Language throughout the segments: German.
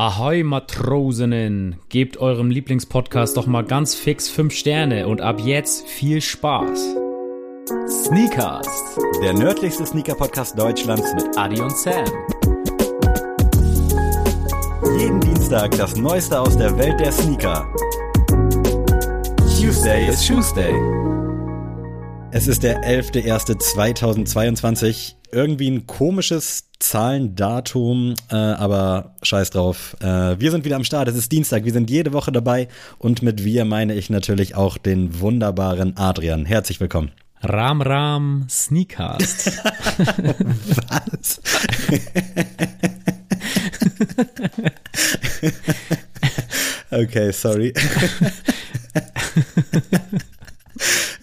Ahoi Matrosinnen, gebt eurem Lieblingspodcast doch mal ganz fix 5 Sterne und ab jetzt viel Spaß. Sneakers, der nördlichste Sneaker-Podcast Deutschlands mit Adi und Sam. Jeden Dienstag das Neueste aus der Welt der Sneaker. Tuesday is Tuesday. Es ist der 11.01.2022. Irgendwie ein komisches Zahlendatum, äh, aber scheiß drauf. Äh, wir sind wieder am Start. Es ist Dienstag. Wir sind jede Woche dabei. Und mit wir meine ich natürlich auch den wunderbaren Adrian. Herzlich willkommen. Ram Ram Sneakers. Was? okay, sorry.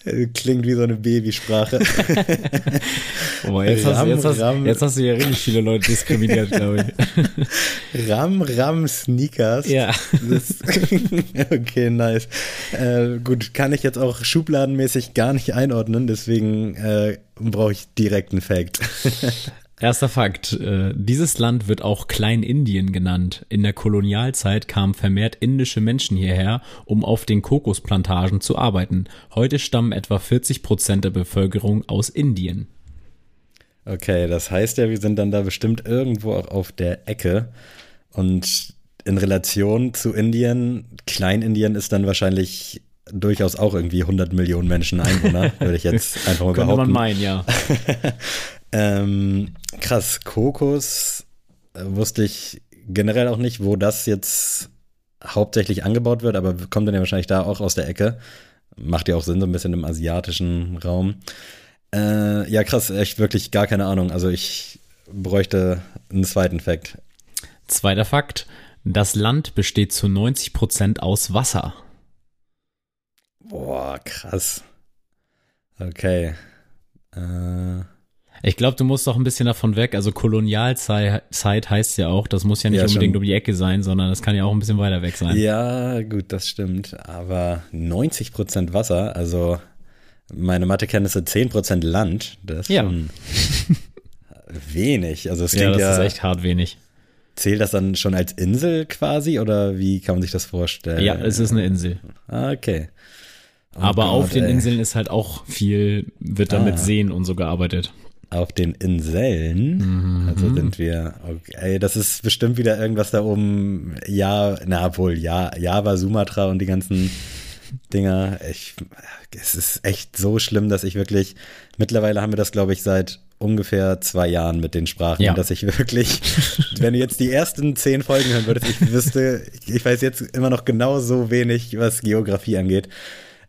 Klingt wie so eine Babysprache. Oh, jetzt, hast, Ram, jetzt, hast, Ram. jetzt hast du ja richtig viele Leute diskriminiert, glaube ich. Ram Ram Sneakers. Ja. Das, okay, nice. Äh, gut, kann ich jetzt auch schubladenmäßig gar nicht einordnen, deswegen äh, brauche ich direkt einen Fact. Erster Fakt. Äh, dieses Land wird auch Kleinindien genannt. In der Kolonialzeit kamen vermehrt indische Menschen hierher, um auf den Kokosplantagen zu arbeiten. Heute stammen etwa 40 Prozent der Bevölkerung aus Indien. Okay, das heißt ja, wir sind dann da bestimmt irgendwo auch auf der Ecke. Und in Relation zu Indien, Kleinindien ist dann wahrscheinlich durchaus auch irgendwie 100 Millionen Menschen Einwohner, würde ich jetzt einfach mal behaupten. Könnte man meinen, ja. Ähm, krass, Kokos äh, wusste ich generell auch nicht, wo das jetzt hauptsächlich angebaut wird, aber kommt dann ja wahrscheinlich da auch aus der Ecke. Macht ja auch Sinn, so ein bisschen im asiatischen Raum. Äh, ja, krass, echt wirklich gar keine Ahnung. Also ich bräuchte einen zweiten Fakt. Zweiter Fakt. Das Land besteht zu 90 Prozent aus Wasser. Boah, krass. Okay. Äh, ich glaube, du musst doch ein bisschen davon weg. Also Kolonialzeit heißt ja auch, das muss ja nicht ja, unbedingt schon. um die Ecke sein, sondern das kann ja auch ein bisschen weiter weg sein. Ja, gut, das stimmt. Aber 90 Prozent Wasser, also meine Mathekenntnisse 10 Prozent Land, das ist ja. schon wenig. Also es ja, das ja, ist echt hart wenig. Zählt das dann schon als Insel quasi oder wie kann man sich das vorstellen? Ja, es ist eine Insel. Ah, okay. Oh Aber Gott, auf den ey. Inseln ist halt auch viel, wird da ah. mit Seen und so gearbeitet auf den Inseln. Mhm. Also sind wir, okay, das ist bestimmt wieder irgendwas da oben, ja, na wohl, ja, Java, Sumatra und die ganzen Dinger. Ich, es ist echt so schlimm, dass ich wirklich, mittlerweile haben wir das, glaube ich, seit ungefähr zwei Jahren mit den Sprachen, ja. dass ich wirklich, wenn du jetzt die ersten zehn Folgen hören würdest, ich wüsste, ich weiß jetzt immer noch genau so wenig, was Geografie angeht.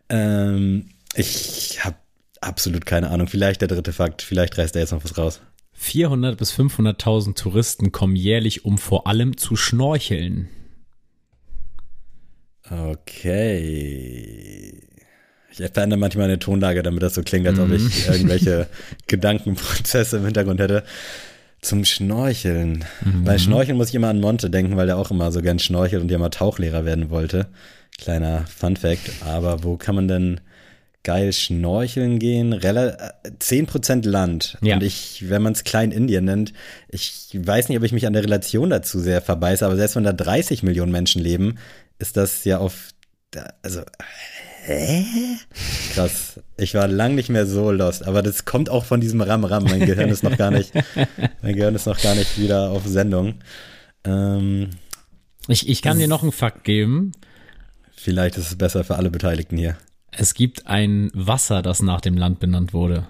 Ähm, ich habe absolut keine Ahnung. Vielleicht der dritte Fakt, vielleicht reißt er jetzt noch was raus. 400 bis 500.000 Touristen kommen jährlich, um vor allem zu schnorcheln. Okay. Ich verändere manchmal eine Tonlage, damit das so klingt, als ob ich mhm. irgendwelche Gedankenprozesse im Hintergrund hätte. Zum Schnorcheln. Mhm. Bei Schnorcheln muss ich immer an Monte denken, weil der auch immer so gern schnorchelt und ja mal Tauchlehrer werden wollte. Kleiner Fun Fact. Aber wo kann man denn geil schnorcheln gehen, Rel 10% Land. Ja. Und ich, wenn man es Klein-Indien nennt, ich weiß nicht, ob ich mich an der Relation dazu sehr verbeiße, aber selbst wenn da 30 Millionen Menschen leben, ist das ja auf, also, hä? Krass. Ich war lang nicht mehr so lost, aber das kommt auch von diesem Ram-Ram. Mein Gehirn ist noch gar nicht, mein Gehirn ist noch gar nicht wieder auf Sendung. Ähm, ich, ich kann dir noch einen Fakt geben. Vielleicht ist es besser für alle Beteiligten hier. Es gibt ein Wasser, das nach dem Land benannt wurde.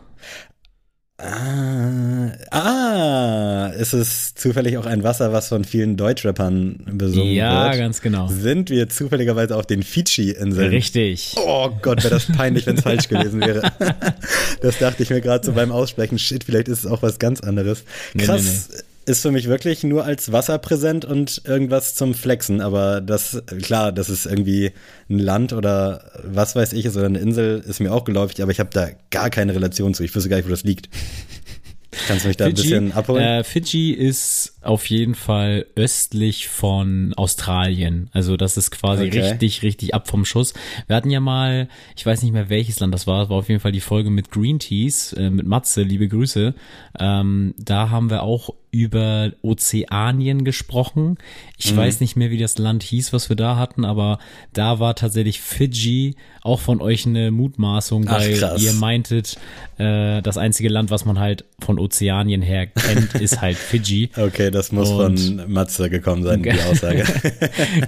Ah, ah, ist es zufällig auch ein Wasser, was von vielen Deutschrappern besungen ja, wird? Ja, ganz genau. Sind wir zufälligerweise auf den Fidschi-Inseln? Richtig. Oh Gott, wäre das peinlich, wenn es falsch gewesen wäre. das dachte ich mir gerade so beim Aussprechen. Shit, vielleicht ist es auch was ganz anderes. Krass. Nee, nee, nee ist für mich wirklich nur als Wasser präsent und irgendwas zum Flexen. Aber das, klar, das ist irgendwie ein Land oder was weiß ich, ist oder eine Insel, ist mir auch geläufig, aber ich habe da gar keine Relation zu. Ich wüsste gar nicht, wo das liegt. Kannst du mich da Fidschi, ein bisschen abholen? Äh, Fidschi ist auf jeden Fall östlich von Australien. Also das ist quasi okay. richtig, richtig ab vom Schuss. Wir hatten ja mal, ich weiß nicht mehr welches Land das war, das war auf jeden Fall die Folge mit Green Teas, äh, mit Matze, liebe Grüße. Ähm, da haben wir auch über Ozeanien gesprochen. Ich mhm. weiß nicht mehr, wie das Land hieß, was wir da hatten, aber da war tatsächlich Fiji auch von euch eine Mutmaßung, weil Ach, ihr meintet, äh, das einzige Land, was man halt von Ozeanien her kennt, ist halt Fiji. Okay, das muss und, von Matze gekommen sein, die Aussage.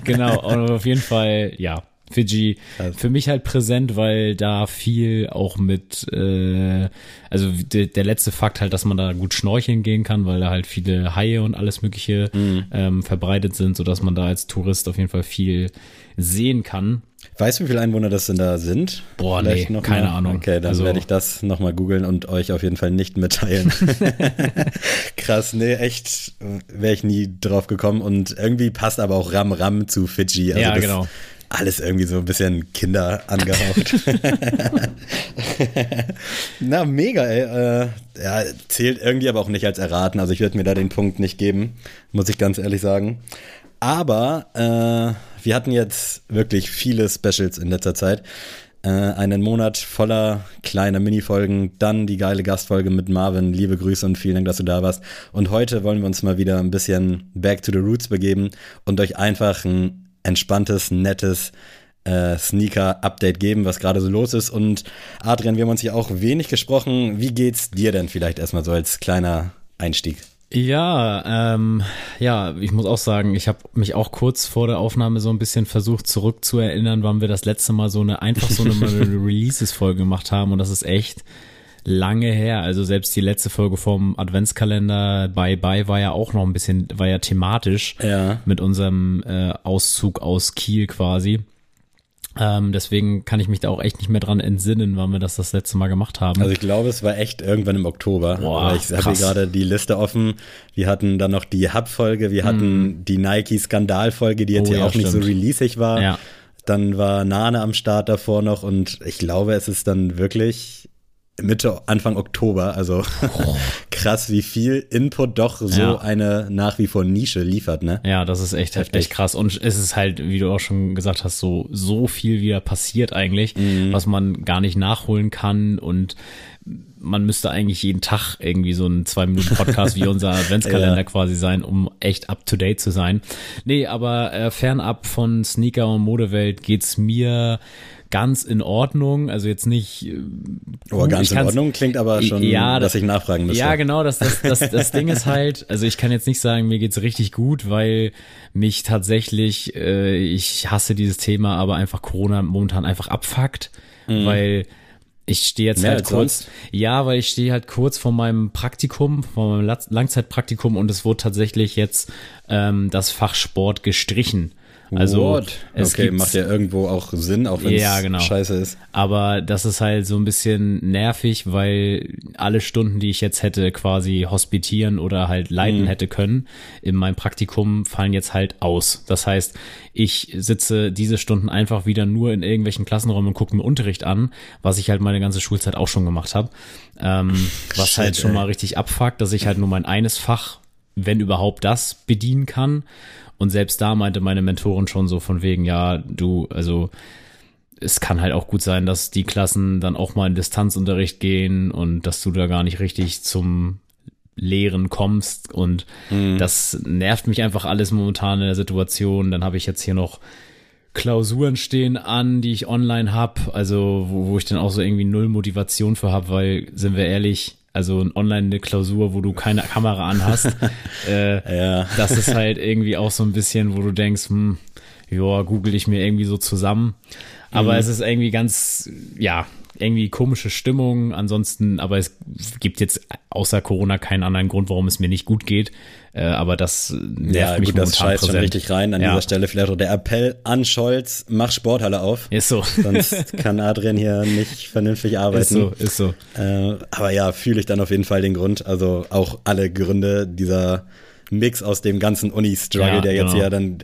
genau, und auf jeden Fall, ja, Fiji also. für mich halt präsent, weil da viel auch mit, äh, also de, der letzte Fakt halt, dass man da gut schnorcheln gehen kann, weil da halt viele Haie und alles Mögliche mhm. ähm, verbreitet sind, so dass man da als Tourist auf jeden Fall viel sehen kann. Weißt du, wie viele Einwohner das denn da sind? Boah, Vielleicht nee, keine mal? Ahnung. Okay, dann also, werde ich das nochmal googeln und euch auf jeden Fall nicht mitteilen. Krass, nee, echt wäre ich nie drauf gekommen und irgendwie passt aber auch Ram Ram zu Fiji. Also ja, genau alles irgendwie so ein bisschen Kinder angehaucht. Na, mega, ey. Äh, ja, zählt irgendwie aber auch nicht als erraten. Also ich würde mir da den Punkt nicht geben, muss ich ganz ehrlich sagen. Aber äh, wir hatten jetzt wirklich viele Specials in letzter Zeit. Äh, einen Monat voller kleiner Minifolgen, dann die geile Gastfolge mit Marvin. Liebe Grüße und vielen Dank, dass du da warst. Und heute wollen wir uns mal wieder ein bisschen back to the roots begeben und euch einfach ein entspanntes, nettes äh, Sneaker-Update geben, was gerade so los ist. Und Adrian, wir haben uns hier auch wenig gesprochen. Wie geht's dir denn vielleicht erstmal so als kleiner Einstieg? Ja, ähm, ja, ich muss auch sagen, ich habe mich auch kurz vor der Aufnahme so ein bisschen versucht zurückzuerinnern, wann wir das letzte Mal so eine einfach so eine Releases-Folge gemacht haben und das ist echt lange her. Also selbst die letzte Folge vom Adventskalender Bye Bye war ja auch noch ein bisschen, war ja thematisch ja. mit unserem äh, Auszug aus Kiel quasi. Ähm, deswegen kann ich mich da auch echt nicht mehr dran entsinnen, wann wir das das letzte Mal gemacht haben. Also ich glaube, es war echt irgendwann im Oktober. Boah, ich habe hier gerade die Liste offen. Wir hatten dann noch die Hub-Folge, wir hatten mm. die Nike-Skandal-Folge, die jetzt oh, ja auch stimmt. nicht so releasig war. Ja. Dann war Nane am Start davor noch und ich glaube, es ist dann wirklich Mitte, Anfang Oktober. Also oh. krass, wie viel Input doch so ja. eine nach wie vor Nische liefert, ne? Ja, das ist echt heftig krass. Und es ist halt, wie du auch schon gesagt hast, so, so viel wieder passiert eigentlich, mhm. was man gar nicht nachholen kann und man müsste eigentlich jeden Tag irgendwie so ein zwei Minuten Podcast wie unser Adventskalender ja. quasi sein, um echt up to date zu sein. Nee, aber äh, fernab von Sneaker und Modewelt geht's mir ganz in Ordnung. Also jetzt nicht. Aber ganz in Ordnung klingt aber schon, ja, dass ich nachfragen müsste. Ja, genau. Das, das, das, das Ding ist halt, also ich kann jetzt nicht sagen, mir geht's richtig gut, weil mich tatsächlich, äh, ich hasse dieses Thema, aber einfach Corona momentan einfach abfuckt, mhm. weil ich stehe jetzt Mehr halt kurz, sonst? ja, weil ich stehe halt kurz vor meinem Praktikum, vor meinem Langzeitpraktikum und es wurde tatsächlich jetzt ähm, das Fach Sport gestrichen. Also What? es okay, macht ja irgendwo auch Sinn, auch wenn ja, genau. scheiße ist. Aber das ist halt so ein bisschen nervig, weil alle Stunden, die ich jetzt hätte quasi hospitieren oder halt leiten mhm. hätte können, in meinem Praktikum fallen jetzt halt aus. Das heißt, ich sitze diese Stunden einfach wieder nur in irgendwelchen Klassenräumen und gucke mir Unterricht an, was ich halt meine ganze Schulzeit auch schon gemacht habe. Ähm, was Shit, halt schon ey. mal richtig abfuckt, dass ich halt nur mein eines Fach wenn überhaupt das bedienen kann und selbst da meinte meine Mentorin schon so von wegen, ja, du, also es kann halt auch gut sein, dass die Klassen dann auch mal in Distanzunterricht gehen und dass du da gar nicht richtig zum Lehren kommst und mhm. das nervt mich einfach alles momentan in der Situation. Dann habe ich jetzt hier noch Klausuren stehen an, die ich online habe, also wo, wo ich dann auch so irgendwie null Motivation für habe, weil sind wir ehrlich, also online eine Klausur, wo du keine Kamera anhast, äh, ja. das ist halt irgendwie auch so ein bisschen, wo du denkst, hm, ja, google ich mir irgendwie so zusammen. Aber mhm. es ist irgendwie ganz, ja, irgendwie komische Stimmung. Ansonsten, aber es gibt jetzt außer Corona keinen anderen Grund, warum es mir nicht gut geht. Äh, aber das nervt ja, mich gut, das scheißt schon richtig rein. An ja. dieser Stelle vielleicht auch der Appell an Scholz, mach Sporthalle auf. Ist so. Sonst kann Adrian hier nicht vernünftig arbeiten. Ist so, ist so. Äh, aber ja, fühle ich dann auf jeden Fall den Grund. Also auch alle Gründe dieser Mix aus dem ganzen Uni-Struggle, ja, der jetzt genau. ja dann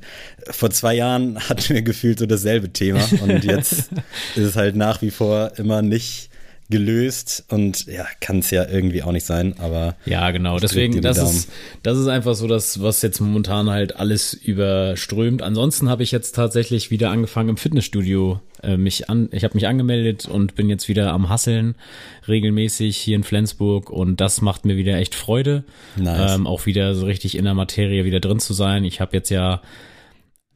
vor zwei Jahren hatten wir gefühlt so dasselbe Thema und jetzt ist es halt nach wie vor immer nicht gelöst und ja, kann es ja irgendwie auch nicht sein, aber. Ja, genau. Deswegen, das ist, das ist einfach so das, was jetzt momentan halt alles überströmt. Ansonsten habe ich jetzt tatsächlich wieder angefangen im Fitnessstudio äh, mich an, ich habe mich angemeldet und bin jetzt wieder am Hasseln regelmäßig hier in Flensburg und das macht mir wieder echt Freude. Nice. Ähm, auch wieder so richtig in der Materie wieder drin zu sein. Ich habe jetzt ja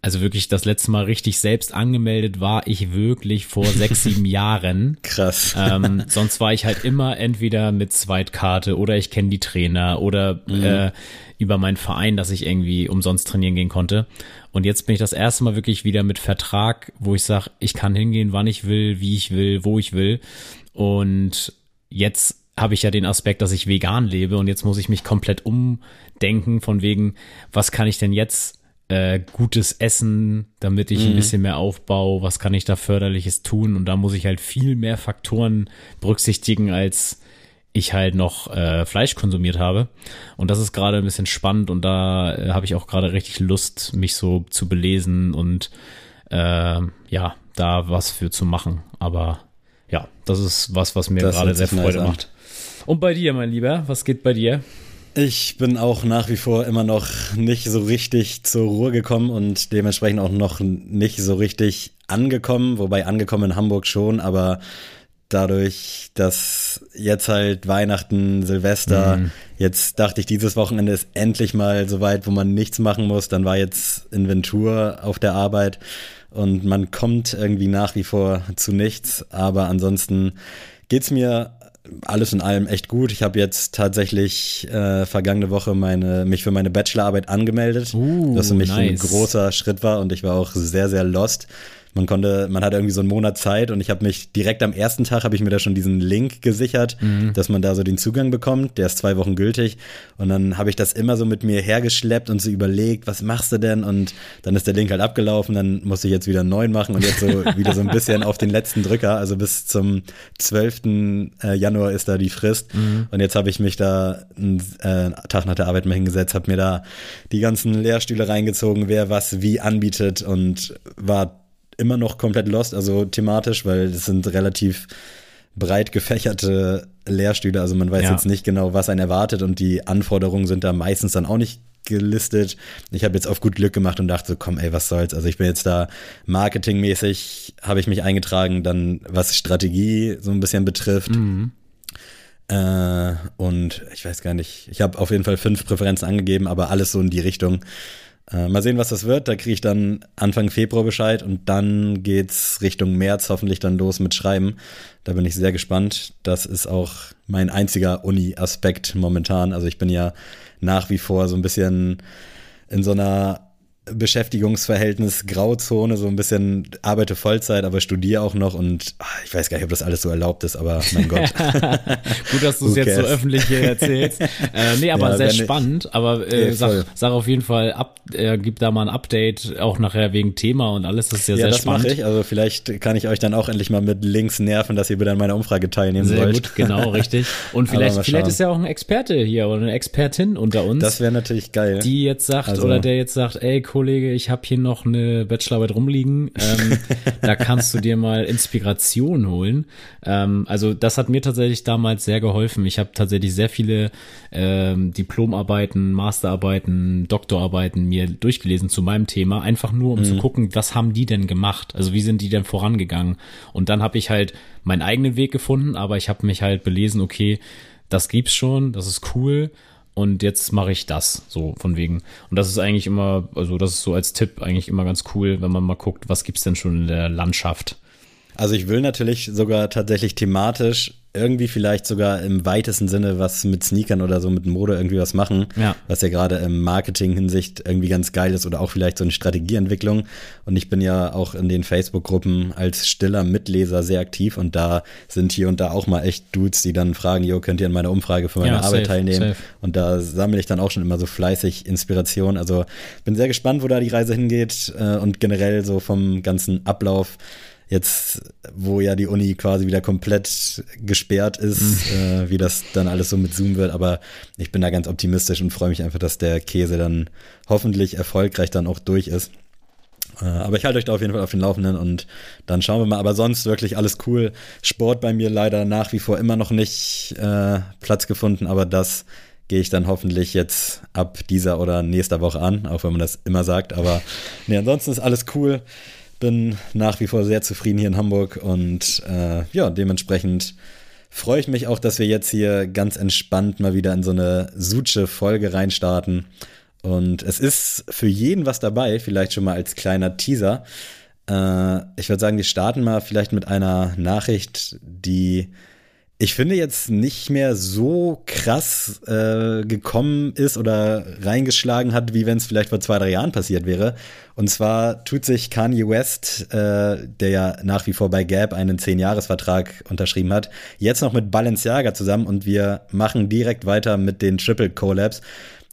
also wirklich das letzte Mal richtig selbst angemeldet war ich wirklich vor sechs, sieben Jahren. Krass. Ähm, sonst war ich halt immer entweder mit Zweitkarte oder ich kenne die Trainer oder mhm. äh, über meinen Verein, dass ich irgendwie umsonst trainieren gehen konnte. Und jetzt bin ich das erste Mal wirklich wieder mit Vertrag, wo ich sage, ich kann hingehen, wann ich will, wie ich will, wo ich will. Und jetzt habe ich ja den Aspekt, dass ich vegan lebe und jetzt muss ich mich komplett umdenken von wegen, was kann ich denn jetzt äh, gutes Essen, damit ich mhm. ein bisschen mehr aufbaue, was kann ich da förderliches tun und da muss ich halt viel mehr Faktoren berücksichtigen, als ich halt noch äh, Fleisch konsumiert habe. Und das ist gerade ein bisschen spannend und da äh, habe ich auch gerade richtig Lust, mich so zu belesen und äh, ja, da was für zu machen. Aber ja, das ist was, was mir gerade sehr Freude nice macht. Und bei dir, mein Lieber, was geht bei dir? Ich bin auch nach wie vor immer noch nicht so richtig zur Ruhe gekommen und dementsprechend auch noch nicht so richtig angekommen, wobei angekommen in Hamburg schon, aber dadurch, dass jetzt halt Weihnachten, Silvester, mhm. jetzt dachte ich, dieses Wochenende ist endlich mal so weit, wo man nichts machen muss. Dann war jetzt Inventur auf der Arbeit und man kommt irgendwie nach wie vor zu nichts. Aber ansonsten geht's mir alles in allem echt gut. Ich habe jetzt tatsächlich äh, vergangene Woche meine, mich für meine Bachelorarbeit angemeldet, uh, was für mich nice. ein großer Schritt war und ich war auch sehr, sehr lost. Man konnte, man hat irgendwie so einen Monat Zeit und ich habe mich direkt am ersten Tag habe ich mir da schon diesen Link gesichert, mhm. dass man da so den Zugang bekommt. Der ist zwei Wochen gültig und dann habe ich das immer so mit mir hergeschleppt und so überlegt, was machst du denn? Und dann ist der Link halt abgelaufen, dann musste ich jetzt wieder einen neuen machen und jetzt so wieder so ein bisschen auf den letzten Drücker. Also bis zum 12. Äh, Januar ist da die Frist mhm. und jetzt habe ich mich da einen äh, Tag nach der Arbeit mal hingesetzt, habe mir da die ganzen Lehrstühle reingezogen, wer was wie anbietet und war immer noch komplett lost, also thematisch, weil es sind relativ breit gefächerte Lehrstühle. Also man weiß ja. jetzt nicht genau, was einen erwartet und die Anforderungen sind da meistens dann auch nicht gelistet. Ich habe jetzt auf gut Glück gemacht und dachte so, komm, ey, was soll's. Also ich bin jetzt da marketingmäßig, habe ich mich eingetragen, dann was Strategie so ein bisschen betrifft. Mhm. Äh, und ich weiß gar nicht, ich habe auf jeden Fall fünf Präferenzen angegeben, aber alles so in die Richtung. Äh, mal sehen, was das wird. Da kriege ich dann Anfang Februar Bescheid und dann geht's Richtung März hoffentlich dann los mit Schreiben. Da bin ich sehr gespannt. Das ist auch mein einziger Uni-Aspekt momentan. Also ich bin ja nach wie vor so ein bisschen in so einer Beschäftigungsverhältnis Grauzone, so ein bisschen arbeite Vollzeit, aber studiere auch noch und ach, ich weiß gar nicht, ob das alles so erlaubt ist, aber mein Gott. Gut, dass du es jetzt so öffentlich hier erzählst. äh, nee, aber ja, sehr spannend, ich, aber äh, ja, sag, sag auf jeden Fall ab, äh, gib da mal ein Update, auch nachher wegen Thema und alles, das ist ja, ja sehr spannend. Ja, das mache ich, also vielleicht kann ich euch dann auch endlich mal mit Links nerven, dass ihr wieder an meiner Umfrage teilnehmen sehr wollt. Gut, genau, richtig. Und vielleicht, vielleicht ist ja auch ein Experte hier oder eine Expertin unter uns. Das wäre natürlich geil. Die jetzt sagt, also, oder der jetzt sagt, ey, Kollege, ich habe hier noch eine Bachelorarbeit rumliegen. Ähm, da kannst du dir mal Inspiration holen. Ähm, also das hat mir tatsächlich damals sehr geholfen. Ich habe tatsächlich sehr viele ähm, Diplomarbeiten, Masterarbeiten, Doktorarbeiten mir durchgelesen zu meinem Thema, einfach nur um mhm. zu gucken, was haben die denn gemacht? Also wie sind die denn vorangegangen? Und dann habe ich halt meinen eigenen Weg gefunden, aber ich habe mich halt belesen, okay, das gibt's schon, das ist cool und jetzt mache ich das, so von wegen. Und das ist eigentlich immer, also das ist so als Tipp eigentlich immer ganz cool, wenn man mal guckt, was gibt's denn schon in der Landschaft. Also ich will natürlich sogar tatsächlich thematisch irgendwie vielleicht sogar im weitesten Sinne was mit Sneakern oder so mit Mode irgendwie was machen, ja. was ja gerade im Marketing-Hinsicht irgendwie ganz geil ist oder auch vielleicht so eine Strategieentwicklung. Und ich bin ja auch in den Facebook-Gruppen als stiller Mitleser sehr aktiv und da sind hier und da auch mal echt Dudes, die dann fragen, jo, könnt ihr an meiner Umfrage für meine ja, Arbeit safe, teilnehmen? Safe. Und da sammle ich dann auch schon immer so fleißig Inspiration. Also bin sehr gespannt, wo da die Reise hingeht äh, und generell so vom ganzen Ablauf jetzt, wo ja die Uni quasi wieder komplett gesperrt ist, mhm. äh, wie das dann alles so mit Zoom wird. Aber ich bin da ganz optimistisch und freue mich einfach, dass der Käse dann hoffentlich erfolgreich dann auch durch ist. Äh, aber ich halte euch da auf jeden Fall auf den Laufenden und dann schauen wir mal. Aber sonst wirklich alles cool. Sport bei mir leider nach wie vor immer noch nicht äh, Platz gefunden, aber das gehe ich dann hoffentlich jetzt ab dieser oder nächster Woche an, auch wenn man das immer sagt. Aber nee, ansonsten ist alles cool. Bin nach wie vor sehr zufrieden hier in Hamburg und äh, ja, dementsprechend freue ich mich auch, dass wir jetzt hier ganz entspannt mal wieder in so eine Suche-Folge reinstarten. Und es ist für jeden was dabei, vielleicht schon mal als kleiner Teaser. Äh, ich würde sagen, wir starten mal vielleicht mit einer Nachricht, die ich finde jetzt nicht mehr so krass äh, gekommen ist oder reingeschlagen hat, wie wenn es vielleicht vor zwei, drei Jahren passiert wäre. Und zwar tut sich Kanye West, äh, der ja nach wie vor bei Gap einen Zehn-Jahres-Vertrag unterschrieben hat, jetzt noch mit Balenciaga zusammen und wir machen direkt weiter mit den Triple Collabs.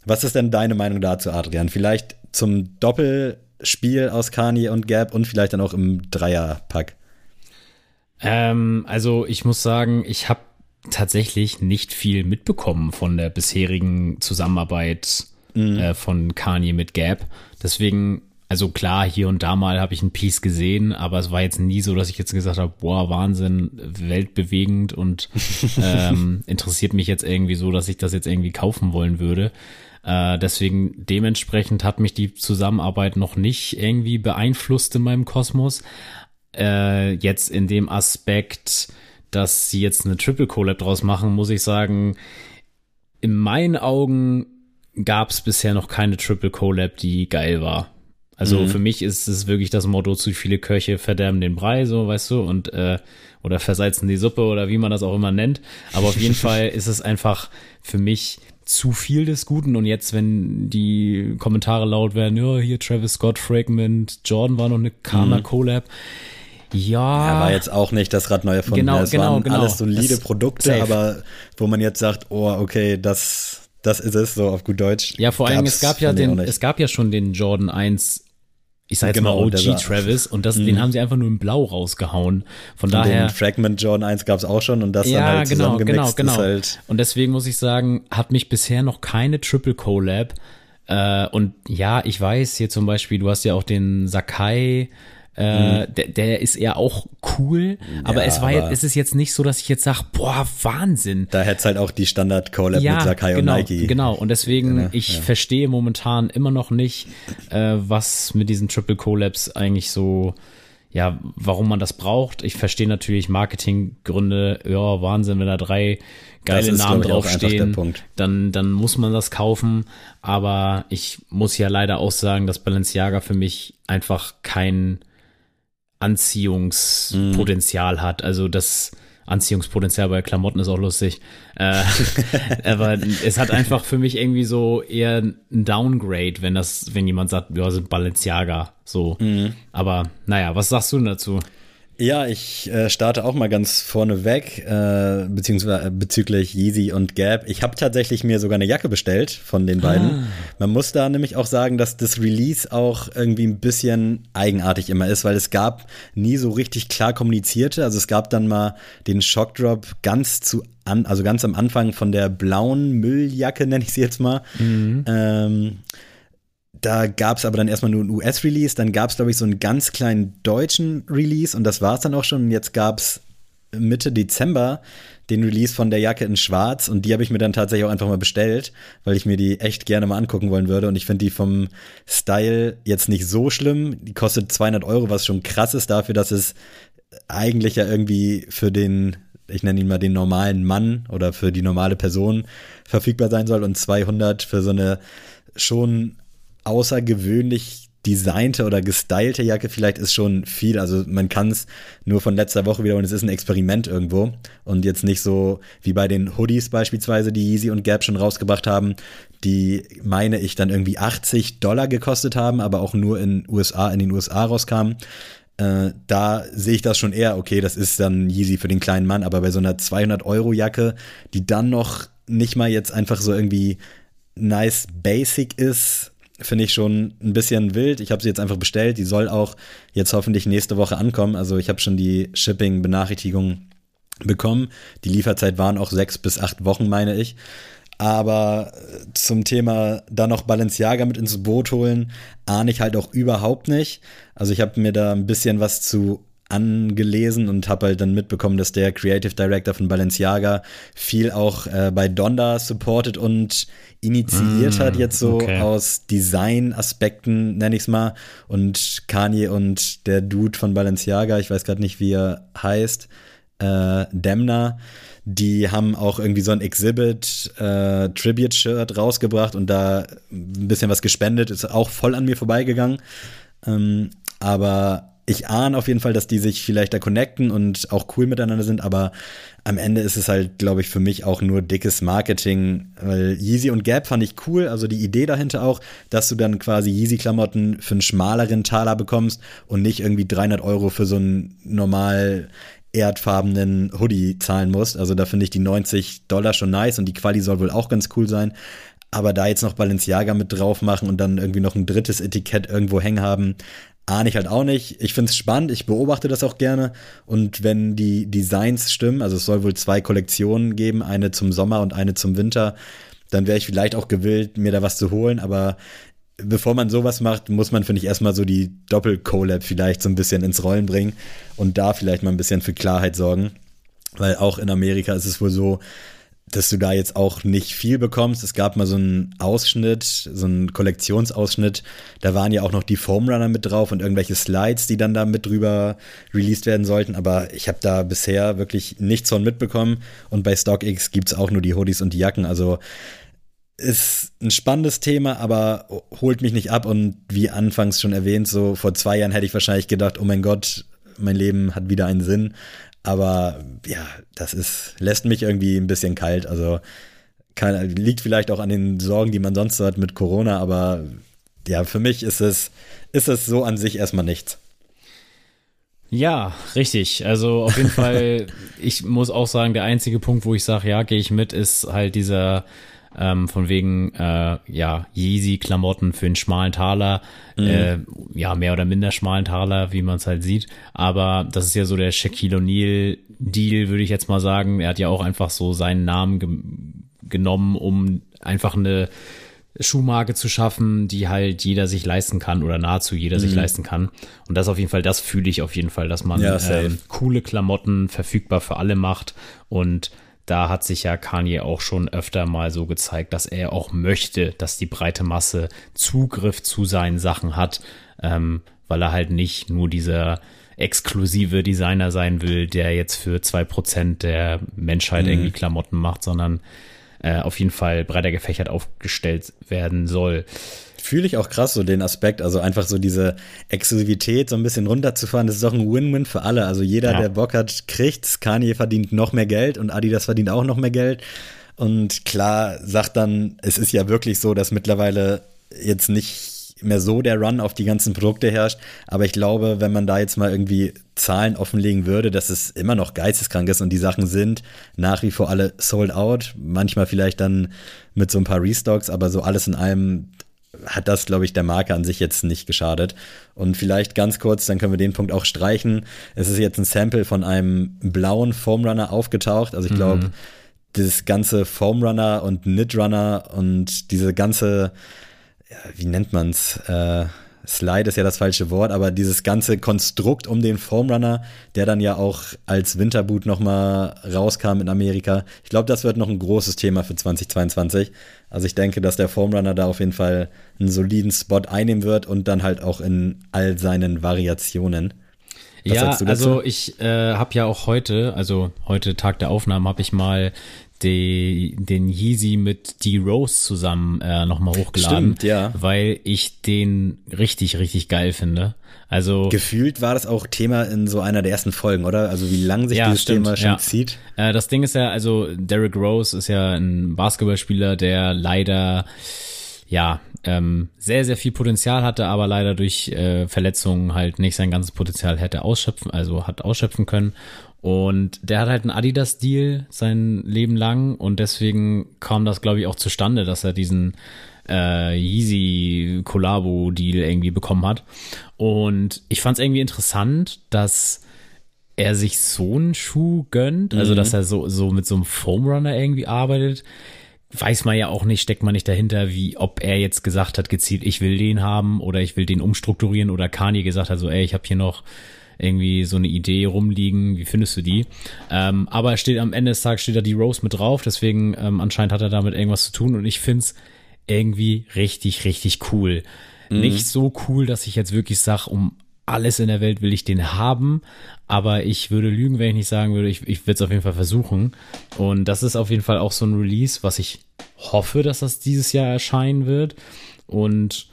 Was ist denn deine Meinung dazu, Adrian? Vielleicht zum Doppelspiel aus Kanye und Gap und vielleicht dann auch im Dreierpack? Ähm, also ich muss sagen, ich habe tatsächlich nicht viel mitbekommen von der bisherigen Zusammenarbeit mhm. äh, von Kanye mit Gap. Deswegen, also klar, hier und da mal habe ich ein Piece gesehen, aber es war jetzt nie so, dass ich jetzt gesagt habe, boah, Wahnsinn, weltbewegend und ähm, interessiert mich jetzt irgendwie so, dass ich das jetzt irgendwie kaufen wollen würde. Äh, deswegen dementsprechend hat mich die Zusammenarbeit noch nicht irgendwie beeinflusst in meinem Kosmos äh, jetzt in dem Aspekt, dass sie jetzt eine Triple Collab draus machen, muss ich sagen, in meinen Augen gab es bisher noch keine Triple Collab, die geil war. Also mhm. für mich ist es wirklich das Motto, zu viele Köche verderben den Brei, so weißt du, und äh, oder versalzen die Suppe oder wie man das auch immer nennt. Aber auf jeden Fall ist es einfach für mich zu viel des Guten. Und jetzt, wenn die Kommentare laut werden, ja, hier Travis Scott, Fragment, Jordan war noch eine Karma Collab. Mhm ja. Er war jetzt auch nicht das Rad neu erfunden. Genau, es genau, waren genau. alles solide das Produkte, safe. aber wo man jetzt sagt, oh, okay, das, das ist es, so auf gut Deutsch. Ja, vor allem, es gab ja den, es gab ja schon den Jordan 1 ich sag jetzt genau, mal OG Travis und das, mhm. den haben sie einfach nur in Blau rausgehauen. Von und daher. Den Fragment Jordan 1 gab es auch schon und das ja, dann halt genau, genau, genau. Halt und deswegen muss ich sagen, hat mich bisher noch keine Triple Collab. Äh, und ja, ich weiß hier zum Beispiel, du hast ja auch den Sakai äh, mhm. der, der ist eher auch cool, aber ja, es war jetzt, es ist jetzt nicht so, dass ich jetzt sage, boah, Wahnsinn. Da hätte halt auch die Standard-Collab ja, mit Sakai genau, und Nike. Genau, und deswegen, ja, ich ja. verstehe momentan immer noch nicht, äh, was mit diesen Triple Collabs eigentlich so, ja, warum man das braucht. Ich verstehe natürlich Marketinggründe, ja, Wahnsinn, wenn da drei geile ist, Namen draufstehen, dann, dann muss man das kaufen. Aber ich muss ja leider auch sagen, dass Balenciaga für mich einfach kein Anziehungspotenzial mm. hat. Also das Anziehungspotenzial bei Klamotten ist auch lustig. Äh, aber es hat einfach für mich irgendwie so eher ein Downgrade, wenn das, wenn jemand sagt, ja, sind Balenciaga. So. Mm. Aber naja, was sagst du denn dazu? Ja, ich äh, starte auch mal ganz vorne weg, äh, beziehungsweise bezüglich Yeezy und Gap. Ich habe tatsächlich mir sogar eine Jacke bestellt von den beiden. Ah. Man muss da nämlich auch sagen, dass das Release auch irgendwie ein bisschen eigenartig immer ist, weil es gab nie so richtig klar kommunizierte. Also es gab dann mal den Shockdrop ganz zu an, also ganz am Anfang von der blauen Mülljacke, nenne ich sie jetzt mal. Mhm. Ähm, da gab es aber dann erstmal nur ein US-Release, dann gab es, glaube ich, so einen ganz kleinen deutschen Release und das war es dann auch schon. Und jetzt gab es Mitte Dezember den Release von der Jacke in Schwarz und die habe ich mir dann tatsächlich auch einfach mal bestellt, weil ich mir die echt gerne mal angucken wollen würde und ich finde die vom Style jetzt nicht so schlimm. Die kostet 200 Euro, was schon krass ist dafür, dass es eigentlich ja irgendwie für den, ich nenne ihn mal den normalen Mann oder für die normale Person verfügbar sein soll und 200 für so eine schon außergewöhnlich designte oder gestylte Jacke vielleicht ist schon viel. Also man kann es nur von letzter Woche wieder und es ist ein Experiment irgendwo und jetzt nicht so wie bei den Hoodies beispielsweise, die Yeezy und Gap schon rausgebracht haben, die meine ich dann irgendwie 80 Dollar gekostet haben, aber auch nur in USA in den USA rauskamen. Äh, da sehe ich das schon eher, okay, das ist dann Yeezy für den kleinen Mann, aber bei so einer 200 Euro Jacke, die dann noch nicht mal jetzt einfach so irgendwie nice basic ist, finde ich schon ein bisschen wild. Ich habe sie jetzt einfach bestellt. Die soll auch jetzt hoffentlich nächste Woche ankommen. Also ich habe schon die Shipping-Benachrichtigung bekommen. Die Lieferzeit waren auch sechs bis acht Wochen, meine ich. Aber äh, zum Thema dann noch Balenciaga mit ins Boot holen, ahne ich halt auch überhaupt nicht. Also ich habe mir da ein bisschen was zu angelesen und habe halt dann mitbekommen, dass der Creative Director von Balenciaga viel auch äh, bei Donda supported und initiiert mm, hat, jetzt so okay. aus Design-Aspekten, nenne ich es mal. Und Kanye und der Dude von Balenciaga, ich weiß gerade nicht, wie er heißt, äh, Demna, die haben auch irgendwie so ein Exhibit äh, Tribute Shirt rausgebracht und da ein bisschen was gespendet, ist auch voll an mir vorbeigegangen. Ähm, aber ich ahne auf jeden Fall, dass die sich vielleicht da connecten und auch cool miteinander sind, aber am Ende ist es halt, glaube ich, für mich auch nur dickes Marketing, weil Yeezy und Gap fand ich cool, also die Idee dahinter auch, dass du dann quasi Yeezy-Klamotten für einen schmaleren Taler bekommst und nicht irgendwie 300 Euro für so einen normal erdfarbenen Hoodie zahlen musst. Also da finde ich die 90 Dollar schon nice und die Quali soll wohl auch ganz cool sein. Aber da jetzt noch Balenciaga mit drauf machen und dann irgendwie noch ein drittes Etikett irgendwo hängen haben, ahne ich halt auch nicht. Ich finde es spannend, ich beobachte das auch gerne. Und wenn die Designs stimmen, also es soll wohl zwei Kollektionen geben, eine zum Sommer und eine zum Winter, dann wäre ich vielleicht auch gewillt, mir da was zu holen. Aber bevor man sowas macht, muss man, finde ich, erstmal so die Doppel-Collab vielleicht so ein bisschen ins Rollen bringen und da vielleicht mal ein bisschen für Klarheit sorgen. Weil auch in Amerika ist es wohl so, dass du da jetzt auch nicht viel bekommst. Es gab mal so einen Ausschnitt, so einen Kollektionsausschnitt. Da waren ja auch noch die Foam Runner mit drauf und irgendwelche Slides, die dann da mit drüber released werden sollten. Aber ich habe da bisher wirklich nichts von mitbekommen. Und bei StockX gibt's auch nur die Hoodies und die Jacken. Also ist ein spannendes Thema, aber holt mich nicht ab. Und wie anfangs schon erwähnt, so vor zwei Jahren hätte ich wahrscheinlich gedacht, oh mein Gott, mein Leben hat wieder einen Sinn. Aber ja, das ist, lässt mich irgendwie ein bisschen kalt. Also kann, liegt vielleicht auch an den Sorgen, die man sonst hat mit Corona, aber ja, für mich ist es, ist es so an sich erstmal nichts. Ja, richtig. Also auf jeden Fall, ich muss auch sagen, der einzige Punkt, wo ich sage, ja, gehe ich mit, ist halt dieser ähm, von wegen äh, ja Yeezy-Klamotten für einen schmalen Taler, mhm. äh, ja mehr oder minder schmalen Taler, wie man es halt sieht. Aber das ist ja so der Shaquille O'Neal-Deal, würde ich jetzt mal sagen. Er hat ja auch einfach so seinen Namen ge genommen, um einfach eine Schuhmarke zu schaffen, die halt jeder sich leisten kann oder nahezu jeder mhm. sich leisten kann. Und das auf jeden Fall, das fühle ich auf jeden Fall, dass man ja, ähm, coole Klamotten verfügbar für alle macht und da hat sich ja Kanye auch schon öfter mal so gezeigt, dass er auch möchte, dass die breite Masse Zugriff zu seinen Sachen hat, ähm, weil er halt nicht nur dieser exklusive Designer sein will, der jetzt für zwei Prozent der Menschheit mhm. irgendwie Klamotten macht, sondern äh, auf jeden Fall breiter gefächert aufgestellt werden soll fühle ich auch krass so den Aspekt, also einfach so diese Exklusivität so ein bisschen runterzufahren, das ist doch ein Win-Win für alle. Also jeder, ja. der Bock hat, kriegt's. Kanye verdient noch mehr Geld und Adidas verdient auch noch mehr Geld. Und klar sagt dann, es ist ja wirklich so, dass mittlerweile jetzt nicht mehr so der Run auf die ganzen Produkte herrscht. Aber ich glaube, wenn man da jetzt mal irgendwie Zahlen offenlegen würde, dass es immer noch geisteskrank ist und die Sachen sind nach wie vor alle sold out. Manchmal vielleicht dann mit so ein paar Restocks, aber so alles in allem hat das, glaube ich, der Marke an sich jetzt nicht geschadet. Und vielleicht ganz kurz, dann können wir den Punkt auch streichen. Es ist jetzt ein Sample von einem blauen Foamrunner aufgetaucht. Also ich glaube, mhm. das ganze Foamrunner und Knit-Runner und diese ganze, ja, wie nennt man's, äh, Slide ist ja das falsche Wort, aber dieses ganze Konstrukt um den Foamrunner, der dann ja auch als Winterboot nochmal rauskam in Amerika. Ich glaube, das wird noch ein großes Thema für 2022. Also ich denke, dass der Foamrunner da auf jeden Fall einen soliden Spot einnehmen wird und dann halt auch in all seinen Variationen. Was ja, also ich äh, habe ja auch heute, also heute Tag der Aufnahme, habe ich mal die, den Yeezy mit D-Rose zusammen äh, nochmal hochgeladen. Stimmt, ja. Weil ich den richtig, richtig geil finde. Also gefühlt war das auch Thema in so einer der ersten Folgen, oder? Also wie lang sich ja, dieses stimmt, Thema schon ja. zieht. Äh, das Ding ist ja, also Derrick Rose ist ja ein Basketballspieler, der leider ja ähm, sehr sehr viel Potenzial hatte, aber leider durch äh, Verletzungen halt nicht sein ganzes Potenzial hätte ausschöpfen, also hat ausschöpfen können. Und der hat halt einen Adidas-Deal sein Leben lang und deswegen kam das, glaube ich, auch zustande, dass er diesen äh, Yeezy Collabo Deal irgendwie bekommen hat. Und ich fand es irgendwie interessant, dass er sich so einen Schuh gönnt, also mhm. dass er so, so mit so einem Foam Runner irgendwie arbeitet. weiß man ja auch nicht, steckt man nicht dahinter, wie ob er jetzt gesagt hat, gezielt, ich will den haben oder ich will den umstrukturieren oder Kanye gesagt hat, so, ey, ich habe hier noch irgendwie so eine Idee rumliegen, wie findest du die? Ähm, aber steht am Ende des Tages steht da die Rose mit drauf, deswegen ähm, anscheinend hat er damit irgendwas zu tun und ich find's irgendwie richtig, richtig cool. Mhm. Nicht so cool, dass ich jetzt wirklich sag, um alles in der Welt will ich den haben, aber ich würde lügen, wenn ich nicht sagen würde, ich, ich würde es auf jeden Fall versuchen. Und das ist auf jeden Fall auch so ein Release, was ich hoffe, dass das dieses Jahr erscheinen wird. Und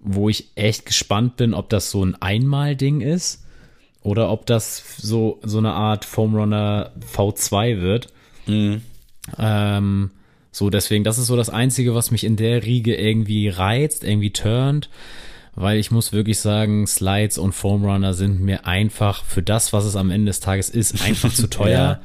wo ich echt gespannt bin, ob das so ein Einmal-Ding ist oder ob das so, so eine Art Foam Runner V2 wird. Mhm. Ähm, so, deswegen, das ist so das Einzige, was mich in der Riege irgendwie reizt, irgendwie turnt weil ich muss wirklich sagen, Slides und Foam Runner sind mir einfach für das, was es am Ende des Tages ist, einfach zu teuer.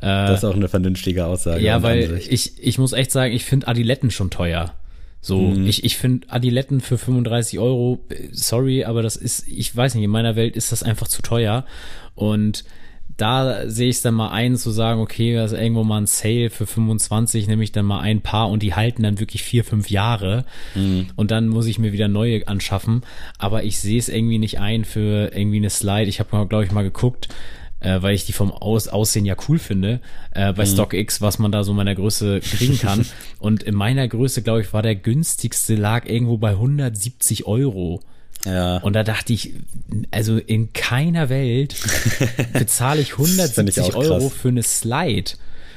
ja, das ist auch eine vernünftige Aussage. Ja, weil ich, ich muss echt sagen, ich finde Adiletten schon teuer. So, mhm. ich, ich finde Adiletten für 35 Euro, sorry, aber das ist, ich weiß nicht, in meiner Welt ist das einfach zu teuer. Und da sehe ich es dann mal ein, zu sagen, okay, da ist irgendwo mal ein Sale für 25, nehme ich dann mal ein paar und die halten dann wirklich vier, fünf Jahre. Mhm. Und dann muss ich mir wieder neue anschaffen. Aber ich sehe es irgendwie nicht ein für irgendwie eine Slide. Ich habe, glaube ich, mal geguckt, äh, weil ich die vom Aus Aussehen ja cool finde, äh, bei mhm. StockX, was man da so meiner Größe kriegen kann. und in meiner Größe, glaube ich, war der günstigste lag irgendwo bei 170 Euro. Ja. Und da dachte ich, also in keiner Welt bezahle ich 170 ich Euro für eine Slide.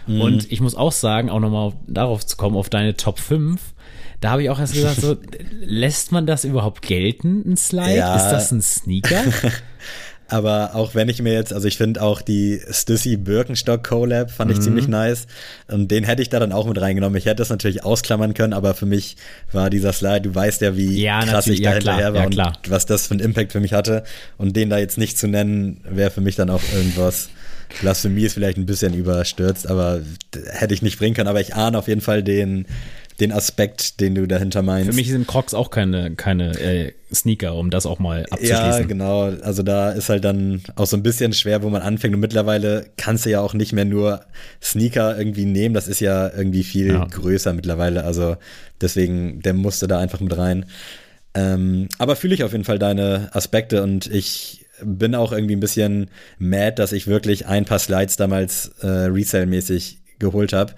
Mhm. Und ich muss auch sagen, auch nochmal darauf zu kommen, auf deine Top 5. Da habe ich auch erst gesagt, so, lässt man das überhaupt gelten, ein Slide? Ja. Ist das ein Sneaker? Aber auch wenn ich mir jetzt, also ich finde auch die Stussy Birkenstock Collab fand ich mhm. ziemlich nice. Und den hätte ich da dann auch mit reingenommen. Ich hätte das natürlich ausklammern können, aber für mich war dieser Slide, du weißt ja, wie ja, krass ich da ja, hinterher war ja, und was das für einen Impact für mich hatte. Und den da jetzt nicht zu nennen, wäre für mich dann auch irgendwas. Blasphemie ist vielleicht ein bisschen überstürzt, aber hätte ich nicht bringen können. Aber ich ahne auf jeden Fall den, den Aspekt, den du dahinter meinst. Für mich sind Crocs auch keine, keine äh, Sneaker, um das auch mal abzuschließen. Ja, genau. Also da ist halt dann auch so ein bisschen schwer, wo man anfängt. Und mittlerweile kannst du ja auch nicht mehr nur Sneaker irgendwie nehmen. Das ist ja irgendwie viel ja. größer mittlerweile. Also deswegen, der musste da einfach mit rein. Ähm, aber fühle ich auf jeden Fall deine Aspekte und ich bin auch irgendwie ein bisschen mad, dass ich wirklich ein paar Slides damals äh, Resale-mäßig geholt habe.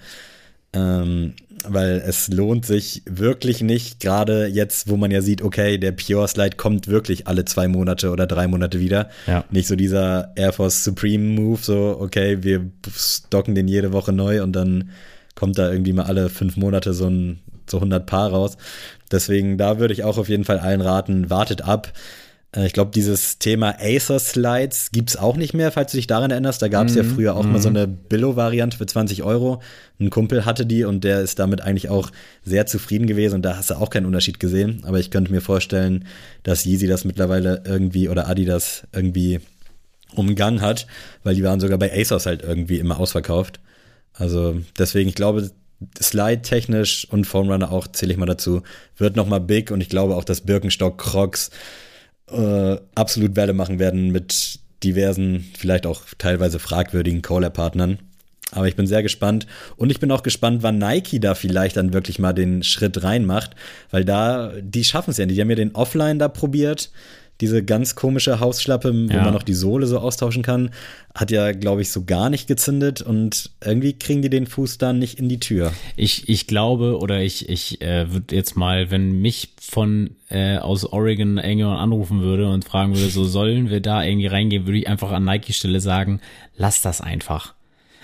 Ähm, weil es lohnt sich wirklich nicht, gerade jetzt, wo man ja sieht, okay, der Pure Slide kommt wirklich alle zwei Monate oder drei Monate wieder. Ja. Nicht so dieser Air Force Supreme Move, so, okay, wir stocken den jede Woche neu und dann kommt da irgendwie mal alle fünf Monate so ein so 100 Paar raus. Deswegen, da würde ich auch auf jeden Fall allen raten, wartet ab. Äh, ich glaube, dieses Thema Acer Slides gibt es auch nicht mehr, falls du dich daran erinnerst. Da gab es mm, ja mhm, früher auch mm. mal so mhm. eine Billo-Variante für 20 Euro. Ein Kumpel hatte die und der ist damit eigentlich auch sehr zufrieden gewesen und da hast du auch keinen Unterschied gesehen. Aber ich könnte mir vorstellen, dass Yeezy das mittlerweile irgendwie oder Adidas irgendwie umgangen hat, weil die waren sogar bei ASOS halt irgendwie immer ausverkauft. Also deswegen, ich glaube, Slide-technisch und Runner auch, zähle ich mal dazu, wird nochmal big und ich glaube auch, dass Birkenstock, Crocs, äh, absolut Welle machen werden mit diversen, vielleicht auch teilweise fragwürdigen Caller-Partnern. Aber ich bin sehr gespannt. Und ich bin auch gespannt, wann Nike da vielleicht dann wirklich mal den Schritt reinmacht. Weil da, die schaffen es ja nicht. Die haben ja den Offline da probiert diese ganz komische Hausschlappe, wo ja. man noch die Sohle so austauschen kann, hat ja, glaube ich, so gar nicht gezündet und irgendwie kriegen die den Fuß dann nicht in die Tür. Ich, ich glaube oder ich, ich äh, würde jetzt mal, wenn mich von äh, aus Oregon irgendjemand anrufen würde und fragen würde, so sollen wir da irgendwie reingehen, würde ich einfach an Nike Stelle sagen, lass das einfach.